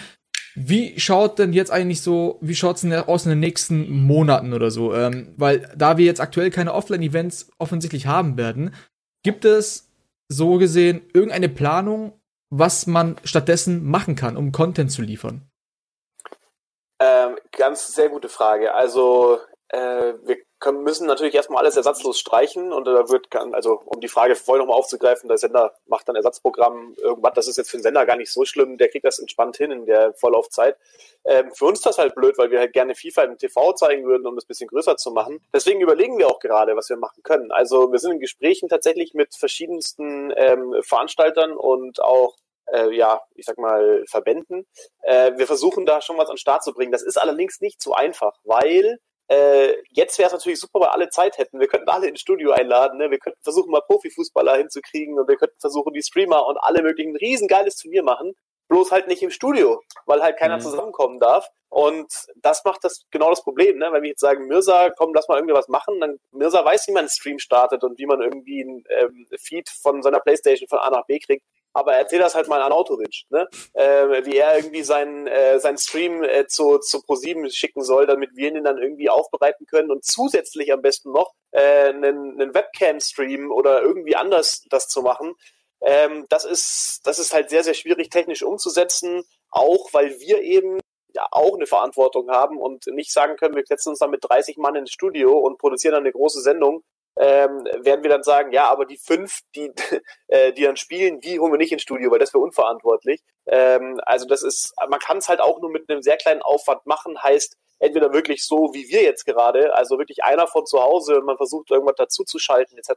wie schaut denn jetzt eigentlich so, wie schaut's denn aus in den nächsten Monaten oder so? Ähm, weil da wir jetzt aktuell keine Offline-Events offensichtlich haben werden, gibt es so gesehen irgendeine Planung, was man stattdessen machen kann, um Content zu liefern? Ähm, ganz sehr gute Frage. Also äh, wir können, müssen natürlich erstmal alles ersatzlos streichen und da wird, also um die Frage vorher nochmal aufzugreifen, der Sender macht dann Ersatzprogramm, irgendwas, das ist jetzt für den Sender gar nicht so schlimm, der kriegt das entspannt hin in der Vorlaufzeit. Ähm, für uns das halt blöd, weil wir halt gerne FIFA im TV zeigen würden, um das bisschen größer zu machen. Deswegen überlegen wir auch gerade, was wir machen können. Also wir sind in Gesprächen tatsächlich mit verschiedensten ähm, Veranstaltern und auch äh, ja, ich sag mal, Verbänden. Äh, wir versuchen da schon was an den Start zu bringen. Das ist allerdings nicht so einfach, weil äh, jetzt wäre es natürlich super, weil alle Zeit hätten. Wir könnten alle ins Studio einladen. Ne? Wir könnten versuchen, mal Profifußballer hinzukriegen und wir könnten versuchen, die Streamer und alle möglichen riesengeiles Turnier machen. Bloß halt nicht im Studio, weil halt keiner mhm. zusammenkommen darf. Und das macht das genau das Problem, ne? Wenn wir jetzt sagen, Mirsa, komm, lass mal irgendwie was machen, dann Mirsa weiß, wie man einen Stream startet und wie man irgendwie einen ähm, Feed von seiner Playstation von A nach B kriegt aber erzähl das halt mal an Autovic, ne? Äh, wie er irgendwie seinen äh, sein Stream äh, zu, zu Pro7 schicken soll, damit wir ihn dann irgendwie aufbereiten können und zusätzlich am besten noch äh, einen, einen Webcam-Stream oder irgendwie anders das zu machen. Ähm, das ist das ist halt sehr sehr schwierig technisch umzusetzen, auch weil wir eben ja auch eine Verantwortung haben und nicht sagen können, wir setzen uns dann mit 30 Mann ins Studio und produzieren dann eine große Sendung ähm, werden wir dann sagen, ja, aber die fünf, die, äh, die dann spielen, die holen wir nicht ins Studio, weil das wäre unverantwortlich. Ähm, also das ist, man kann es halt auch nur mit einem sehr kleinen Aufwand machen, heißt entweder wirklich so wie wir jetzt gerade, also wirklich einer von zu Hause und man versucht irgendwas dazuzuschalten etc.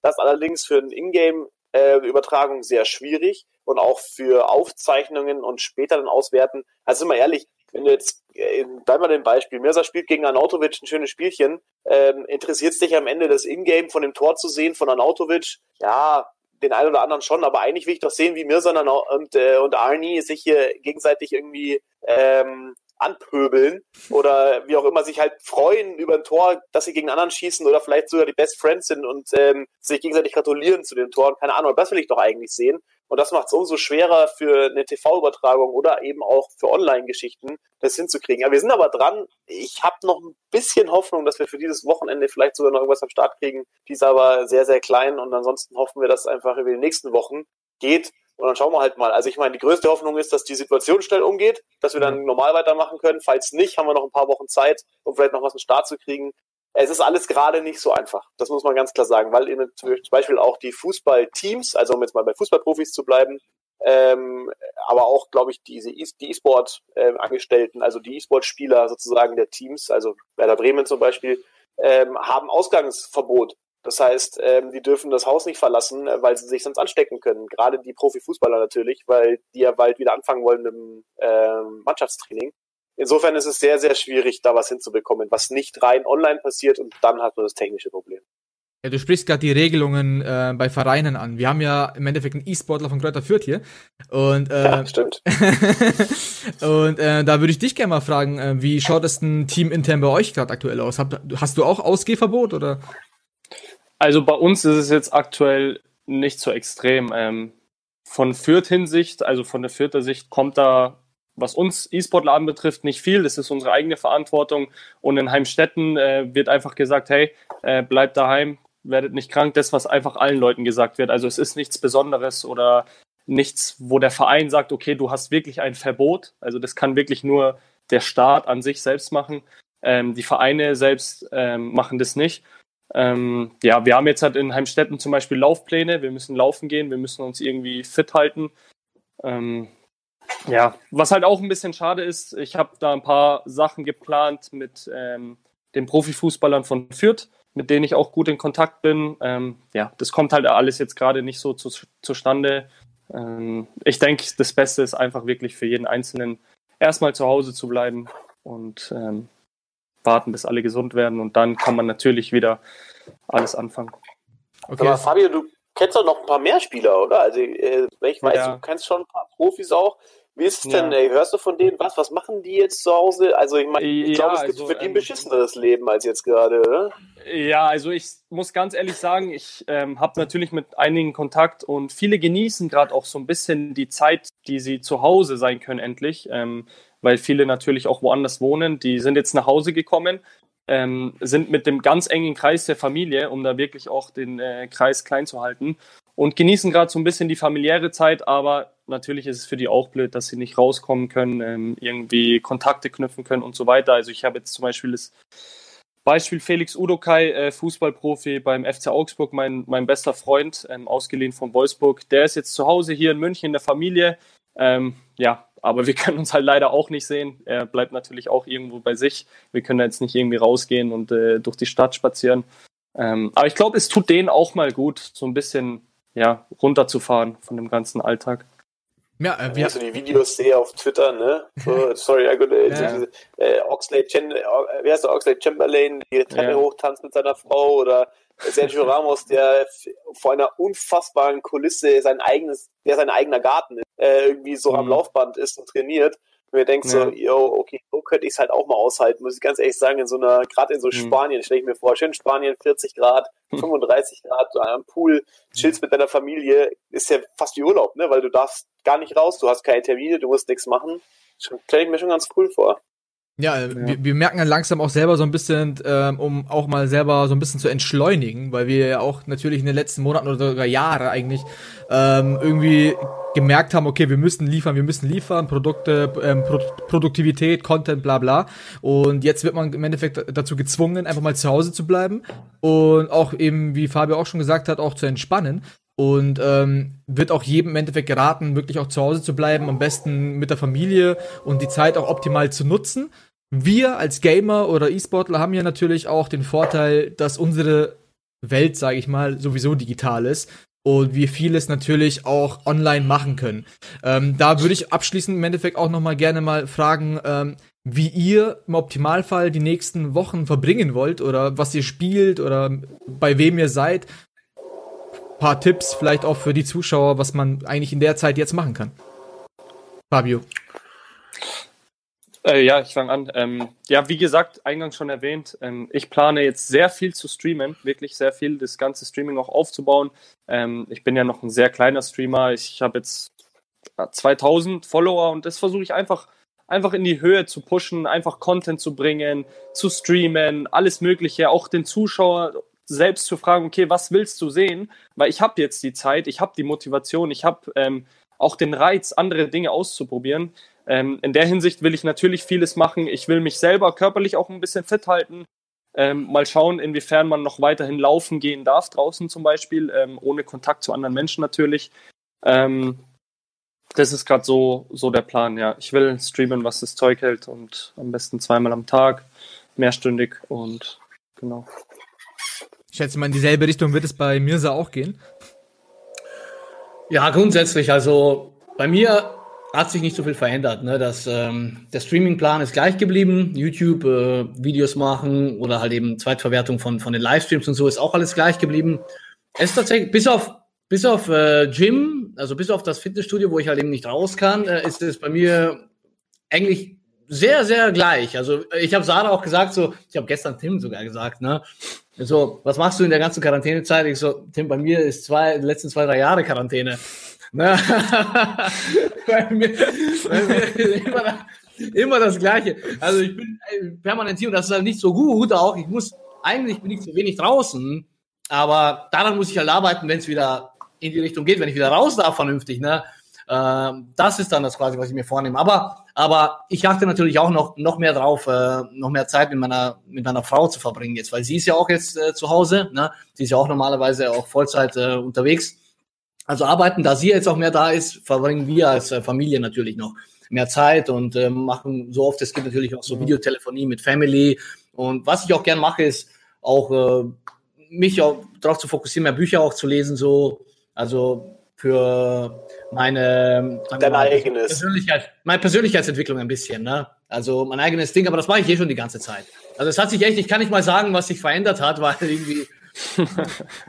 Das ist allerdings für ein Ingame äh, Übertragung sehr schwierig und auch für Aufzeichnungen und später dann auswerten. Also sind wir ehrlich, wenn du jetzt, äh, bleib mal dem Beispiel, Mirza spielt gegen Anautovic ein schönes Spielchen, ähm, interessiert es dich am Ende das Ingame von dem Tor zu sehen von Anautovic? Ja, den einen oder anderen schon, aber eigentlich will ich doch sehen, wie Mirza und, äh, und Arnie sich hier gegenseitig irgendwie ähm, anpöbeln oder wie auch immer sich halt freuen über ein Tor, dass sie gegen anderen schießen oder vielleicht sogar die Best Friends sind und ähm, sich gegenseitig gratulieren zu den Toren. Keine Ahnung, das will ich doch eigentlich sehen. Und das macht es umso schwerer für eine TV-Übertragung oder eben auch für Online-Geschichten, das hinzukriegen. Ja, wir sind aber dran. Ich habe noch ein bisschen Hoffnung, dass wir für dieses Wochenende vielleicht sogar noch irgendwas am Start kriegen. Die ist aber sehr, sehr klein und ansonsten hoffen wir, dass es einfach über die nächsten Wochen geht. Und dann schauen wir halt mal. Also ich meine, die größte Hoffnung ist, dass die Situation schnell umgeht, dass wir dann normal weitermachen können. Falls nicht, haben wir noch ein paar Wochen Zeit, um vielleicht noch was im Start zu kriegen. Es ist alles gerade nicht so einfach. Das muss man ganz klar sagen, weil eben zum Beispiel auch die Fußballteams, also um jetzt mal bei Fußballprofis zu bleiben, ähm, aber auch, glaube ich, diese e die E-Sport-Angestellten, äh, also die E-Sport-Spieler sozusagen der Teams, also Werder Bremen zum Beispiel, ähm, haben Ausgangsverbot. Das heißt, ähm, die dürfen das Haus nicht verlassen, äh, weil sie sich sonst anstecken können. Gerade die Profifußballer natürlich, weil die ja bald wieder anfangen wollen dem ähm, Mannschaftstraining. Insofern ist es sehr, sehr schwierig, da was hinzubekommen, was nicht rein online passiert und dann hat man das technische Problem. Ja, du sprichst gerade die Regelungen äh, bei Vereinen an. Wir haben ja im Endeffekt einen E-Sportler von Kräuter Fürth hier. Und, äh, ja, stimmt. und äh, da würde ich dich gerne mal fragen, äh, wie schaut es ein Team intern bei euch gerade aktuell aus? Hab, hast du auch Ausgehverbot oder? Also bei uns ist es jetzt aktuell nicht so extrem. Ähm, von Fürth-Hinsicht, also von der Fürther Sicht, kommt da, was uns E-Sportler anbetrifft, nicht viel. Das ist unsere eigene Verantwortung. Und in Heimstetten äh, wird einfach gesagt, hey, äh, bleibt daheim, werdet nicht krank. Das, was einfach allen Leuten gesagt wird. Also es ist nichts Besonderes oder nichts, wo der Verein sagt, okay, du hast wirklich ein Verbot. Also das kann wirklich nur der Staat an sich selbst machen. Ähm, die Vereine selbst ähm, machen das nicht. Ähm, ja, wir haben jetzt halt in Heimstetten zum Beispiel Laufpläne. Wir müssen laufen gehen, wir müssen uns irgendwie fit halten. Ähm, ja, was halt auch ein bisschen schade ist, ich habe da ein paar Sachen geplant mit ähm, den Profifußballern von Fürth, mit denen ich auch gut in Kontakt bin. Ähm, ja, das kommt halt alles jetzt gerade nicht so zu, zustande. Ähm, ich denke, das Beste ist einfach wirklich für jeden Einzelnen erstmal zu Hause zu bleiben und ähm, warten, bis alle gesund werden und dann kann man natürlich wieder alles anfangen. Okay. Aber Fabio, du kennst doch noch ein paar mehr Spieler, oder? Also äh, ich weiß, ja. du kennst schon ein paar Profis auch. Wie ist es ja. denn, ey, hörst du von denen was? Was machen die jetzt zu Hause? Also ich meine, ich ja, glaube, es gibt also, für die ein ähm, beschisseneres Leben als jetzt gerade, oder? Ja, also ich muss ganz ehrlich sagen, ich ähm, habe natürlich mit einigen Kontakt und viele genießen gerade auch so ein bisschen die Zeit, die sie zu Hause sein können endlich. Ähm, weil viele natürlich auch woanders wohnen. Die sind jetzt nach Hause gekommen, ähm, sind mit dem ganz engen Kreis der Familie, um da wirklich auch den äh, Kreis klein zu halten und genießen gerade so ein bisschen die familiäre Zeit, aber natürlich ist es für die auch blöd, dass sie nicht rauskommen können, ähm, irgendwie Kontakte knüpfen können und so weiter. Also ich habe jetzt zum Beispiel das Beispiel Felix Udokai, äh, Fußballprofi beim FC Augsburg, mein, mein bester Freund, ähm, ausgeliehen von Wolfsburg. Der ist jetzt zu Hause hier in München in der Familie. Ähm, ja, aber wir können uns halt leider auch nicht sehen. Er bleibt natürlich auch irgendwo bei sich. Wir können jetzt nicht irgendwie rausgehen und äh, durch die Stadt spazieren. Ähm, aber ich glaube, es tut denen auch mal gut, so ein bisschen ja, runterzufahren von dem ganzen Alltag. Ja, äh, wir also die Videos sehe auf Twitter, ne? So, sorry, ja, gut, äh, ja. Äh, Oxlade, Chen, äh, wie heißt der Oxlade Chamberlain, die Treppe ja. hochtanzt mit seiner Frau oder Sergio Ramos, der vor einer unfassbaren Kulisse sein eigenes, der sein eigener Garten ist, äh, irgendwie so mhm. am Laufband ist und trainiert. Und mir denkt ja. so, yo, okay, so könnte ich es halt auch mal aushalten, muss ich ganz ehrlich sagen, in so einer, gerade in so mhm. Spanien, stelle ich mir vor, schön Spanien, 40 Grad, 35 Grad, am Pool, chillst mit deiner Familie, ist ja fast wie Urlaub, ne, weil du darfst gar nicht raus, du hast keine Termine, du musst nichts machen. Stelle ich mir schon ganz cool vor. Ja, ja. Wir, wir, merken ja langsam auch selber so ein bisschen, ähm, um auch mal selber so ein bisschen zu entschleunigen, weil wir ja auch natürlich in den letzten Monaten oder sogar Jahre eigentlich ähm, irgendwie gemerkt haben, okay, wir müssen liefern, wir müssen liefern, Produkte, ähm, Pro Produktivität, Content, bla bla. Und jetzt wird man im Endeffekt dazu gezwungen, einfach mal zu Hause zu bleiben und auch eben, wie Fabio auch schon gesagt hat, auch zu entspannen. Und ähm, wird auch jedem im Endeffekt geraten, wirklich auch zu Hause zu bleiben, am besten mit der Familie und die Zeit auch optimal zu nutzen. Wir als Gamer oder E-Sportler haben ja natürlich auch den Vorteil, dass unsere Welt, sage ich mal, sowieso digital ist und wir vieles natürlich auch online machen können. Ähm, da würde ich abschließend im Endeffekt auch noch mal gerne mal fragen, ähm, wie ihr im Optimalfall die nächsten Wochen verbringen wollt oder was ihr spielt oder bei wem ihr seid paar Tipps vielleicht auch für die Zuschauer, was man eigentlich in der Zeit jetzt machen kann. Fabio. Äh, ja, ich fange an. Ähm, ja, wie gesagt, eingangs schon erwähnt, ähm, ich plane jetzt sehr viel zu streamen, wirklich sehr viel, das ganze Streaming auch aufzubauen. Ähm, ich bin ja noch ein sehr kleiner Streamer. Ich habe jetzt 2000 Follower und das versuche ich einfach, einfach in die Höhe zu pushen, einfach Content zu bringen, zu streamen, alles Mögliche, auch den Zuschauer selbst zu fragen, okay, was willst du sehen? Weil ich habe jetzt die Zeit, ich habe die Motivation, ich habe ähm, auch den Reiz, andere Dinge auszuprobieren. Ähm, in der Hinsicht will ich natürlich vieles machen. Ich will mich selber körperlich auch ein bisschen fit halten. Ähm, mal schauen, inwiefern man noch weiterhin laufen gehen darf, draußen zum Beispiel, ähm, ohne Kontakt zu anderen Menschen natürlich. Ähm, das ist gerade so, so der Plan, ja. Ich will streamen, was das Zeug hält und am besten zweimal am Tag, mehrstündig und genau. Ich schätze mal, in dieselbe Richtung wird es bei Mirza auch gehen. Ja, grundsätzlich, also bei mir hat sich nicht so viel verändert. Ne? Das, ähm, der Streamingplan ist gleich geblieben. YouTube, äh, Videos machen oder halt eben Zweitverwertung von, von den Livestreams und so ist auch alles gleich geblieben. Es ist tatsächlich, bis auf, bis auf äh, Gym, also bis auf das Fitnessstudio, wo ich halt eben nicht raus kann, äh, ist es bei mir eigentlich sehr, sehr gleich. Also ich habe Sarah auch gesagt, so, ich habe gestern Tim sogar gesagt, ne? So, was machst du in der ganzen Quarantänezeit? Ich so, Tim, bei mir ist zwei, letzten zwei, drei Jahre Quarantäne. Ne? bei mir, bei mir immer, das, immer das Gleiche. Also ich bin permanent hier und das ist halt nicht so gut auch. Ich muss, eigentlich bin ich zu wenig draußen, aber daran muss ich halt arbeiten, wenn es wieder in die Richtung geht, wenn ich wieder raus darf vernünftig. Ne? Ähm, das ist dann das quasi, was ich mir vornehme. Aber, aber ich achte natürlich auch noch, noch mehr drauf, äh, noch mehr Zeit mit meiner, mit meiner Frau zu verbringen jetzt, weil sie ist ja auch jetzt äh, zu Hause. Ne? Sie ist ja auch normalerweise auch Vollzeit äh, unterwegs. Also arbeiten, da sie jetzt auch mehr da ist, verbringen wir als äh, Familie natürlich noch mehr Zeit und äh, machen so oft es gibt natürlich auch so Videotelefonie mit Family. Und was ich auch gern mache, ist auch äh, mich auch darauf zu fokussieren, mehr Bücher auch zu lesen, so also für meine Dein mal, eigenes. Persönlichkeit, meine Persönlichkeitsentwicklung ein bisschen, ne? Also mein eigenes Ding, aber das mache ich eh schon die ganze Zeit. Also es hat sich echt, ich kann nicht mal sagen, was sich verändert hat, weil irgendwie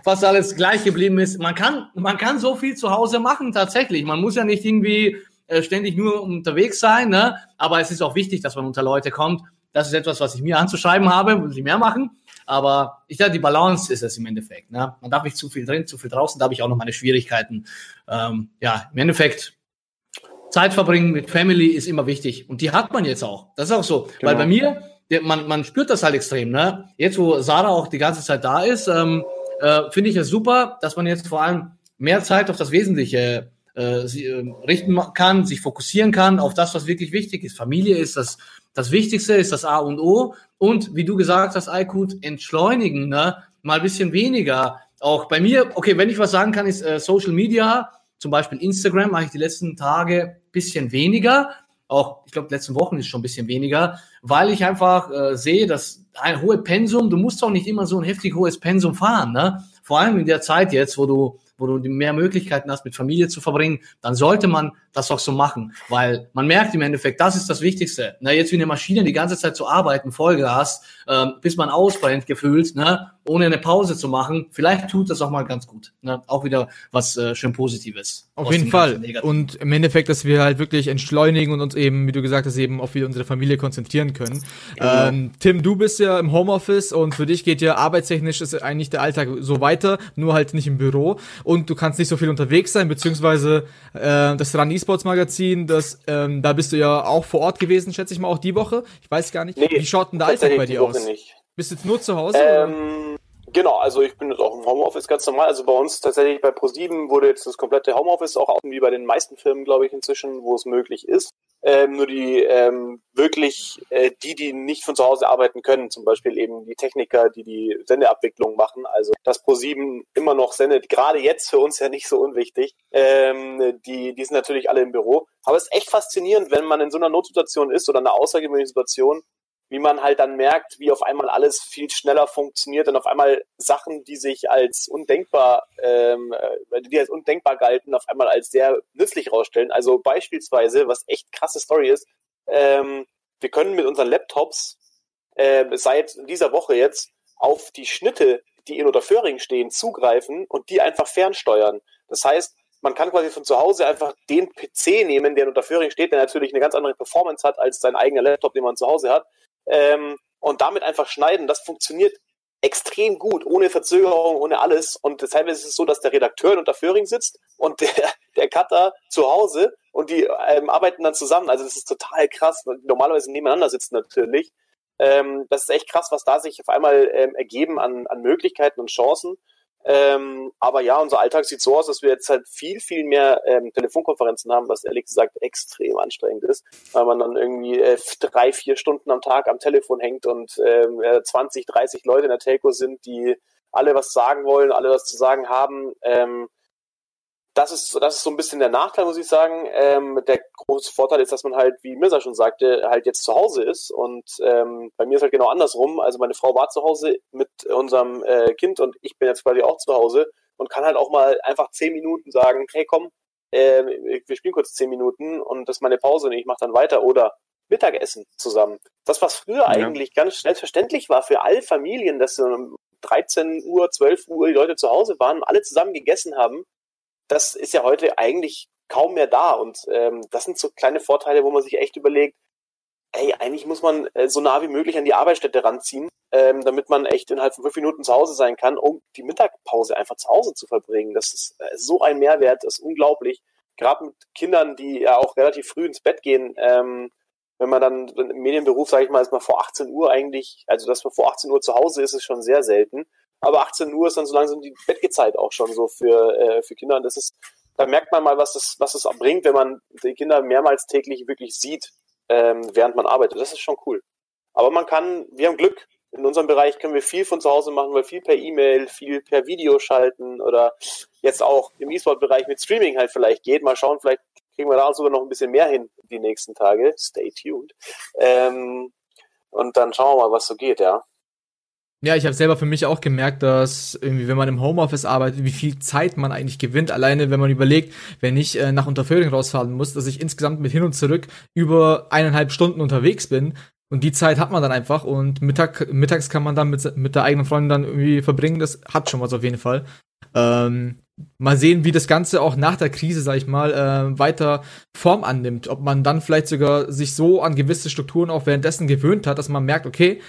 fast alles gleich geblieben ist. Man kann, man kann so viel zu Hause machen, tatsächlich. Man muss ja nicht irgendwie äh, ständig nur unterwegs sein, ne? aber es ist auch wichtig, dass man unter Leute kommt. Das ist etwas, was ich mir anzuschreiben habe, muss ich mehr machen. Aber ich glaube, die Balance ist es im Endeffekt. Ne? Man darf nicht zu viel drin, zu viel draußen, da habe ich auch noch meine Schwierigkeiten. Ähm, ja, im Endeffekt Zeit verbringen mit Family ist immer wichtig. Und die hat man jetzt auch. Das ist auch so. Genau. Weil bei mir, der, man, man spürt das halt extrem. Ne? Jetzt, wo Sarah auch die ganze Zeit da ist, ähm, äh, finde ich es super, dass man jetzt vor allem mehr Zeit auf das Wesentliche äh, äh, richten kann, sich fokussieren kann auf das, was wirklich wichtig ist. Familie ist das, das Wichtigste, ist das A und O. Und wie du gesagt hast, Aykut, entschleunigen, ne? mal bisschen weniger. Auch bei mir, okay, wenn ich was sagen kann, ist äh, Social Media, zum Beispiel Instagram, mache ich die letzten Tage bisschen weniger, auch, ich glaube, letzten Wochen ist schon ein bisschen weniger, weil ich einfach äh, sehe, dass ein hohes Pensum, du musst auch nicht immer so ein heftig hohes Pensum fahren, ne? Vor allem in der Zeit jetzt, wo du wo du mehr Möglichkeiten hast, mit Familie zu verbringen, dann sollte man das auch so machen, weil man merkt im Endeffekt, das ist das Wichtigste. Na, jetzt wie eine Maschine die ganze Zeit zu arbeiten, Vollgas, ähm, bis man ausbrennt gefühlt, ne, ohne eine Pause zu machen. Vielleicht tut das auch mal ganz gut. Ne? Auch wieder was äh, schön Positives. Auf jeden Fall. Und im Endeffekt, dass wir halt wirklich entschleunigen und uns eben, wie du gesagt hast, eben auf wieder unsere Familie konzentrieren können. Genau. Ähm, Tim, du bist ja im Homeoffice und für dich geht ja arbeitstechnisch ist eigentlich der Alltag so weiter, nur halt nicht im Büro und du kannst nicht so viel unterwegs sein, beziehungsweise äh, das Run E-Sports Magazin, das, ähm, da bist du ja auch vor Ort gewesen, schätze ich mal, auch die Woche. Ich weiß gar nicht. Nee, Wie schaut denn der Alltag bei dir aus? Nicht. Bist du jetzt nur zu Hause? Ähm, genau, also ich bin jetzt auch im Homeoffice ganz normal. Also bei uns tatsächlich bei ProSieben wurde jetzt das komplette Homeoffice auch wie bei den meisten Firmen, glaube ich, inzwischen, wo es möglich ist. Ähm, nur die ähm, wirklich äh, die, die nicht von zu Hause arbeiten können, zum Beispiel eben die Techniker, die die Sendeabwicklung machen. Also das Pro7 immer noch sendet, gerade jetzt für uns ja nicht so unwichtig. Ähm, die, die sind natürlich alle im Büro. Aber es ist echt faszinierend, wenn man in so einer Notsituation ist oder einer außergewöhnlichen Situation, wie man halt dann merkt, wie auf einmal alles viel schneller funktioniert und auf einmal Sachen, die sich als undenkbar, ähm, äh, die als undenkbar galten, auf einmal als sehr nützlich rausstellen. Also beispielsweise, was echt krasse Story ist, ähm, wir können mit unseren Laptops äh, seit dieser Woche jetzt auf die Schnitte die in Unterföhring stehen, zugreifen und die einfach fernsteuern. Das heißt, man kann quasi von zu Hause einfach den PC nehmen, der in Unterföhring steht, der natürlich eine ganz andere Performance hat als sein eigener Laptop, den man zu Hause hat, ähm, und damit einfach schneiden. Das funktioniert extrem gut, ohne Verzögerung, ohne alles. Und deshalb ist es so, dass der Redakteur in Unterföhring sitzt und der, der Cutter zu Hause und die ähm, arbeiten dann zusammen. Also das ist total krass. Normalerweise nebeneinander sitzen natürlich. Ähm, das ist echt krass, was da sich auf einmal ähm, ergeben an, an Möglichkeiten und Chancen. Ähm, aber ja, unser Alltag sieht so aus, dass wir jetzt halt viel, viel mehr ähm, Telefonkonferenzen haben, was ehrlich gesagt extrem anstrengend ist, weil man dann irgendwie äh, drei, vier Stunden am Tag am Telefon hängt und ähm, 20, 30 Leute in der Telco sind, die alle was sagen wollen, alle was zu sagen haben. Ähm, das ist, das ist so ein bisschen der Nachteil, muss ich sagen. Ähm, der große Vorteil ist, dass man halt, wie Mirza schon sagte, halt jetzt zu Hause ist. Und ähm, bei mir ist halt genau andersrum. Also meine Frau war zu Hause mit unserem äh, Kind und ich bin jetzt quasi auch zu Hause und kann halt auch mal einfach zehn Minuten sagen, hey komm, äh, wir spielen kurz zehn Minuten und das ist meine Pause und ich mache dann weiter oder Mittagessen zusammen. Das, was früher ja. eigentlich ganz selbstverständlich war für alle Familien, dass um 13 Uhr, 12 Uhr die Leute zu Hause waren, alle zusammen gegessen haben, das ist ja heute eigentlich kaum mehr da. Und ähm, das sind so kleine Vorteile, wo man sich echt überlegt, ey, eigentlich muss man äh, so nah wie möglich an die Arbeitsstätte ranziehen, ähm, damit man echt innerhalb von fünf Minuten zu Hause sein kann, um die Mittagpause einfach zu Hause zu verbringen. Das ist äh, so ein Mehrwert, das ist unglaublich. Gerade mit Kindern, die ja auch relativ früh ins Bett gehen, ähm, wenn man dann im Medienberuf, sage ich mal, ist man vor 18 Uhr eigentlich, also dass man vor 18 Uhr zu Hause ist, ist schon sehr selten. Aber 18 Uhr ist dann so langsam die Bettgezeit auch schon so für, äh, für Kinder. Und das ist, da merkt man mal, was das, was das bringt, wenn man die Kinder mehrmals täglich wirklich sieht, ähm, während man arbeitet. Das ist schon cool. Aber man kann, wir haben Glück. In unserem Bereich können wir viel von zu Hause machen, weil viel per E-Mail, viel per Video schalten oder jetzt auch im E-Sport-Bereich mit Streaming halt vielleicht geht. Mal schauen, vielleicht kriegen wir da sogar noch ein bisschen mehr hin die nächsten Tage. Stay tuned. Ähm, und dann schauen wir mal, was so geht, ja. Ja, ich habe selber für mich auch gemerkt, dass irgendwie, wenn man im Homeoffice arbeitet, wie viel Zeit man eigentlich gewinnt. Alleine, wenn man überlegt, wenn ich äh, nach Unterföhring rausfahren muss, dass ich insgesamt mit hin und zurück über eineinhalb Stunden unterwegs bin. Und die Zeit hat man dann einfach und Mittag, mittags kann man dann mit, mit der eigenen Freundin dann irgendwie verbringen. Das hat schon was auf jeden Fall. Ähm, mal sehen, wie das Ganze auch nach der Krise, sag ich mal, äh, weiter Form annimmt. Ob man dann vielleicht sogar sich so an gewisse Strukturen auch währenddessen gewöhnt hat, dass man merkt, okay,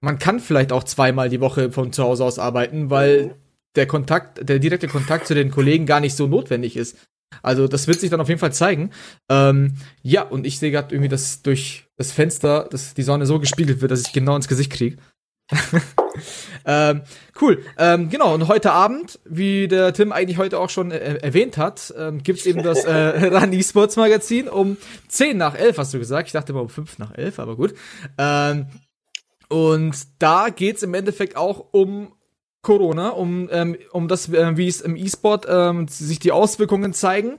man kann vielleicht auch zweimal die Woche von zu Hause aus arbeiten, weil mhm. der Kontakt, der direkte Kontakt zu den Kollegen gar nicht so notwendig ist. Also das wird sich dann auf jeden Fall zeigen. Ähm, ja, und ich sehe gerade irgendwie, dass durch das Fenster, dass die Sonne so gespiegelt wird, dass ich genau ins Gesicht kriege. ähm, cool. Ähm, genau, und heute Abend, wie der Tim eigentlich heute auch schon äh, erwähnt hat, ähm, gibt eben das äh, Run Sports Magazin um 10 nach 11, hast du gesagt. Ich dachte mal um 5 nach 11, aber gut. Ähm, und da geht's im Endeffekt auch um Corona, um, ähm, um das, äh, wie es im E-Sport ähm, sich die Auswirkungen zeigen.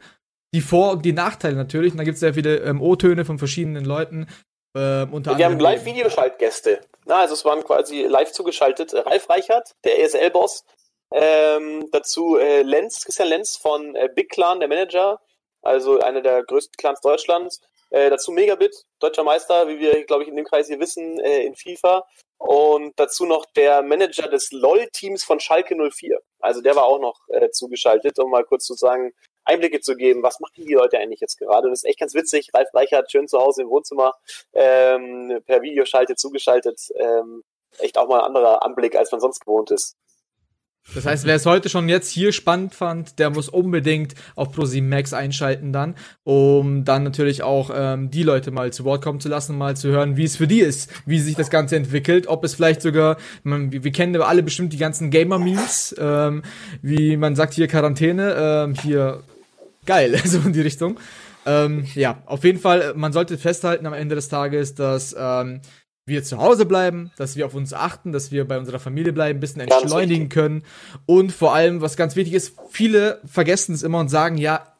Die Vor- und die Nachteile natürlich. Und da gibt's sehr viele ähm, O-Töne von verschiedenen Leuten. Äh, unter Wir haben Live-Videoschaltgäste. Also es waren quasi live zugeschaltet äh, Ralf Reichert, der ESL-Boss. Ähm, dazu äh, Lenz, Christian Lenz von äh, Big Clan, der Manager, also einer der größten Clans Deutschlands. Äh, dazu Megabit, deutscher Meister, wie wir, glaube ich, in dem Kreis hier wissen, äh, in FIFA. Und dazu noch der Manager des LOL-Teams von Schalke 04. Also der war auch noch äh, zugeschaltet, um mal kurz zu sagen, Einblicke zu geben, was machen die Leute eigentlich jetzt gerade. Und das ist echt ganz witzig. Ralf Reichert schön zu Hause im Wohnzimmer ähm, per Videoschalte zugeschaltet. Ähm, echt auch mal ein anderer Anblick, als man sonst gewohnt ist. Das heißt, wer es heute schon jetzt hier spannend fand, der muss unbedingt auf Pro7 Max einschalten dann, um dann natürlich auch ähm, die Leute mal zu Wort kommen zu lassen, mal zu hören, wie es für die ist, wie sich das Ganze entwickelt, ob es vielleicht sogar, man, wir kennen alle bestimmt die ganzen Gamer-Memes, ähm, wie man sagt hier Quarantäne, ähm, hier geil, so in die Richtung. Ähm, ja, auf jeden Fall, man sollte festhalten am Ende des Tages, dass ähm, wir zu Hause bleiben, dass wir auf uns achten, dass wir bei unserer Familie bleiben, ein bisschen entschleunigen können. Und vor allem, was ganz wichtig ist, viele vergessen es immer und sagen, ja,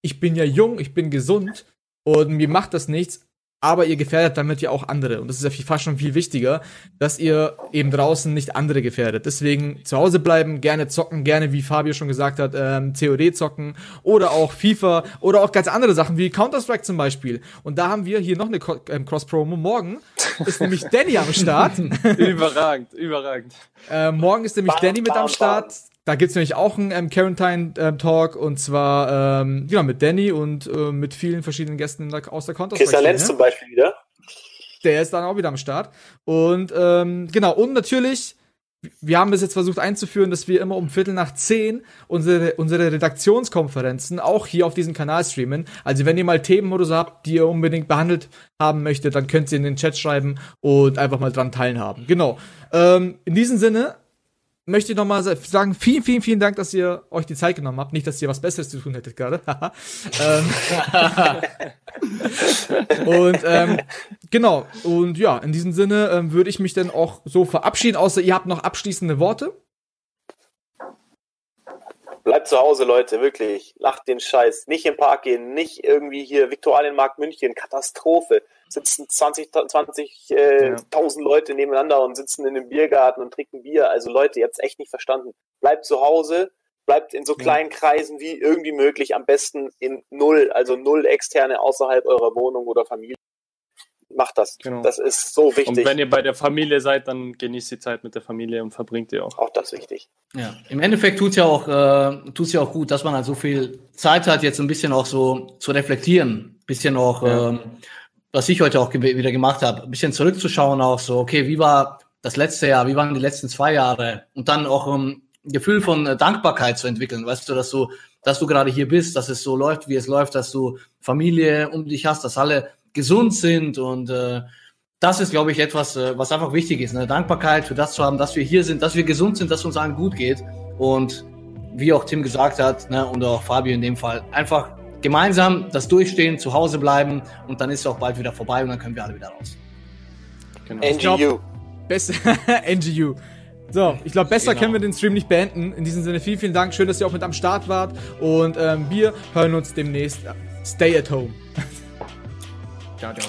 ich bin ja jung, ich bin gesund und mir macht das nichts. Aber ihr gefährdet damit ja auch andere. Und das ist ja fast schon viel wichtiger, dass ihr eben draußen nicht andere gefährdet. Deswegen zu Hause bleiben, gerne zocken, gerne, wie Fabio schon gesagt hat, ähm, COD zocken oder auch FIFA oder auch ganz andere Sachen wie Counter-Strike zum Beispiel. Und da haben wir hier noch eine Co ähm, Cross-Promo. Morgen ist nämlich Danny am Start. überragend, überragend. Äh, morgen ist nämlich bam, Danny mit bam, am Start. Bam. Da gibt's nämlich auch einen ähm, Quarantine-Talk ähm, und zwar ähm, genau, mit Danny und äh, mit vielen verschiedenen Gästen aus der counter Kisser Lenz zum Beispiel wieder. Der ist dann auch wieder am Start. Und ähm, genau, und natürlich, wir haben bis jetzt versucht einzuführen, dass wir immer um Viertel nach zehn unsere, unsere Redaktionskonferenzen auch hier auf diesem Kanal streamen. Also wenn ihr mal Themen oder so habt, die ihr unbedingt behandelt haben möchtet, dann könnt ihr in den Chat schreiben und einfach mal dran teilhaben. Genau. Ähm, in diesem Sinne, möchte ich nochmal sagen, vielen, vielen, vielen Dank, dass ihr euch die Zeit genommen habt. Nicht, dass ihr was Besseres zu tun hättet gerade. ähm, und ähm, genau, und ja, in diesem Sinne ähm, würde ich mich dann auch so verabschieden, außer ihr habt noch abschließende Worte. Bleibt zu Hause, Leute, wirklich. Lacht den Scheiß. Nicht im Park gehen, nicht irgendwie hier Viktualienmarkt München. Katastrophe. Sitzen 20.000 20, äh, ja. Leute nebeneinander und sitzen in einem Biergarten und trinken Bier. Also Leute, ihr habt es echt nicht verstanden. Bleibt zu Hause, bleibt in so kleinen Kreisen wie irgendwie möglich. Am besten in null, also null externe außerhalb eurer Wohnung oder Familie macht das. Genau. Das ist so wichtig. Und wenn ihr bei der Familie seid, dann genießt die Zeit mit der Familie und verbringt ihr auch. Auch das wichtig. Ja, im Endeffekt tut es ja auch, äh, tut's ja auch gut, dass man halt so viel Zeit hat, jetzt ein bisschen auch so zu reflektieren, ein bisschen auch, ja. ähm, was ich heute auch ge wieder gemacht habe, ein bisschen zurückzuschauen auch so, okay, wie war das letzte Jahr, wie waren die letzten zwei Jahre und dann auch um, ein Gefühl von äh, Dankbarkeit zu entwickeln, weißt du, dass du, dass du gerade hier bist, dass es so läuft, wie es läuft, dass du Familie um dich hast, dass alle gesund sind und äh, das ist, glaube ich, etwas, äh, was einfach wichtig ist. Eine Dankbarkeit für das zu haben, dass wir hier sind, dass wir gesund sind, dass uns allen gut geht. Und wie auch Tim gesagt hat, ne, und auch Fabio in dem Fall, einfach gemeinsam das Durchstehen, zu Hause bleiben und dann ist es auch bald wieder vorbei und dann können wir alle wieder raus. Genau. NGU. Besser, NGU. So, ich glaube, besser genau. können wir den Stream nicht beenden. In diesem Sinne, vielen, vielen Dank. Schön, dass ihr auch mit am Start wart. Und ähm, wir hören uns demnächst. Stay at home. 加胶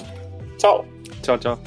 的，敲敲。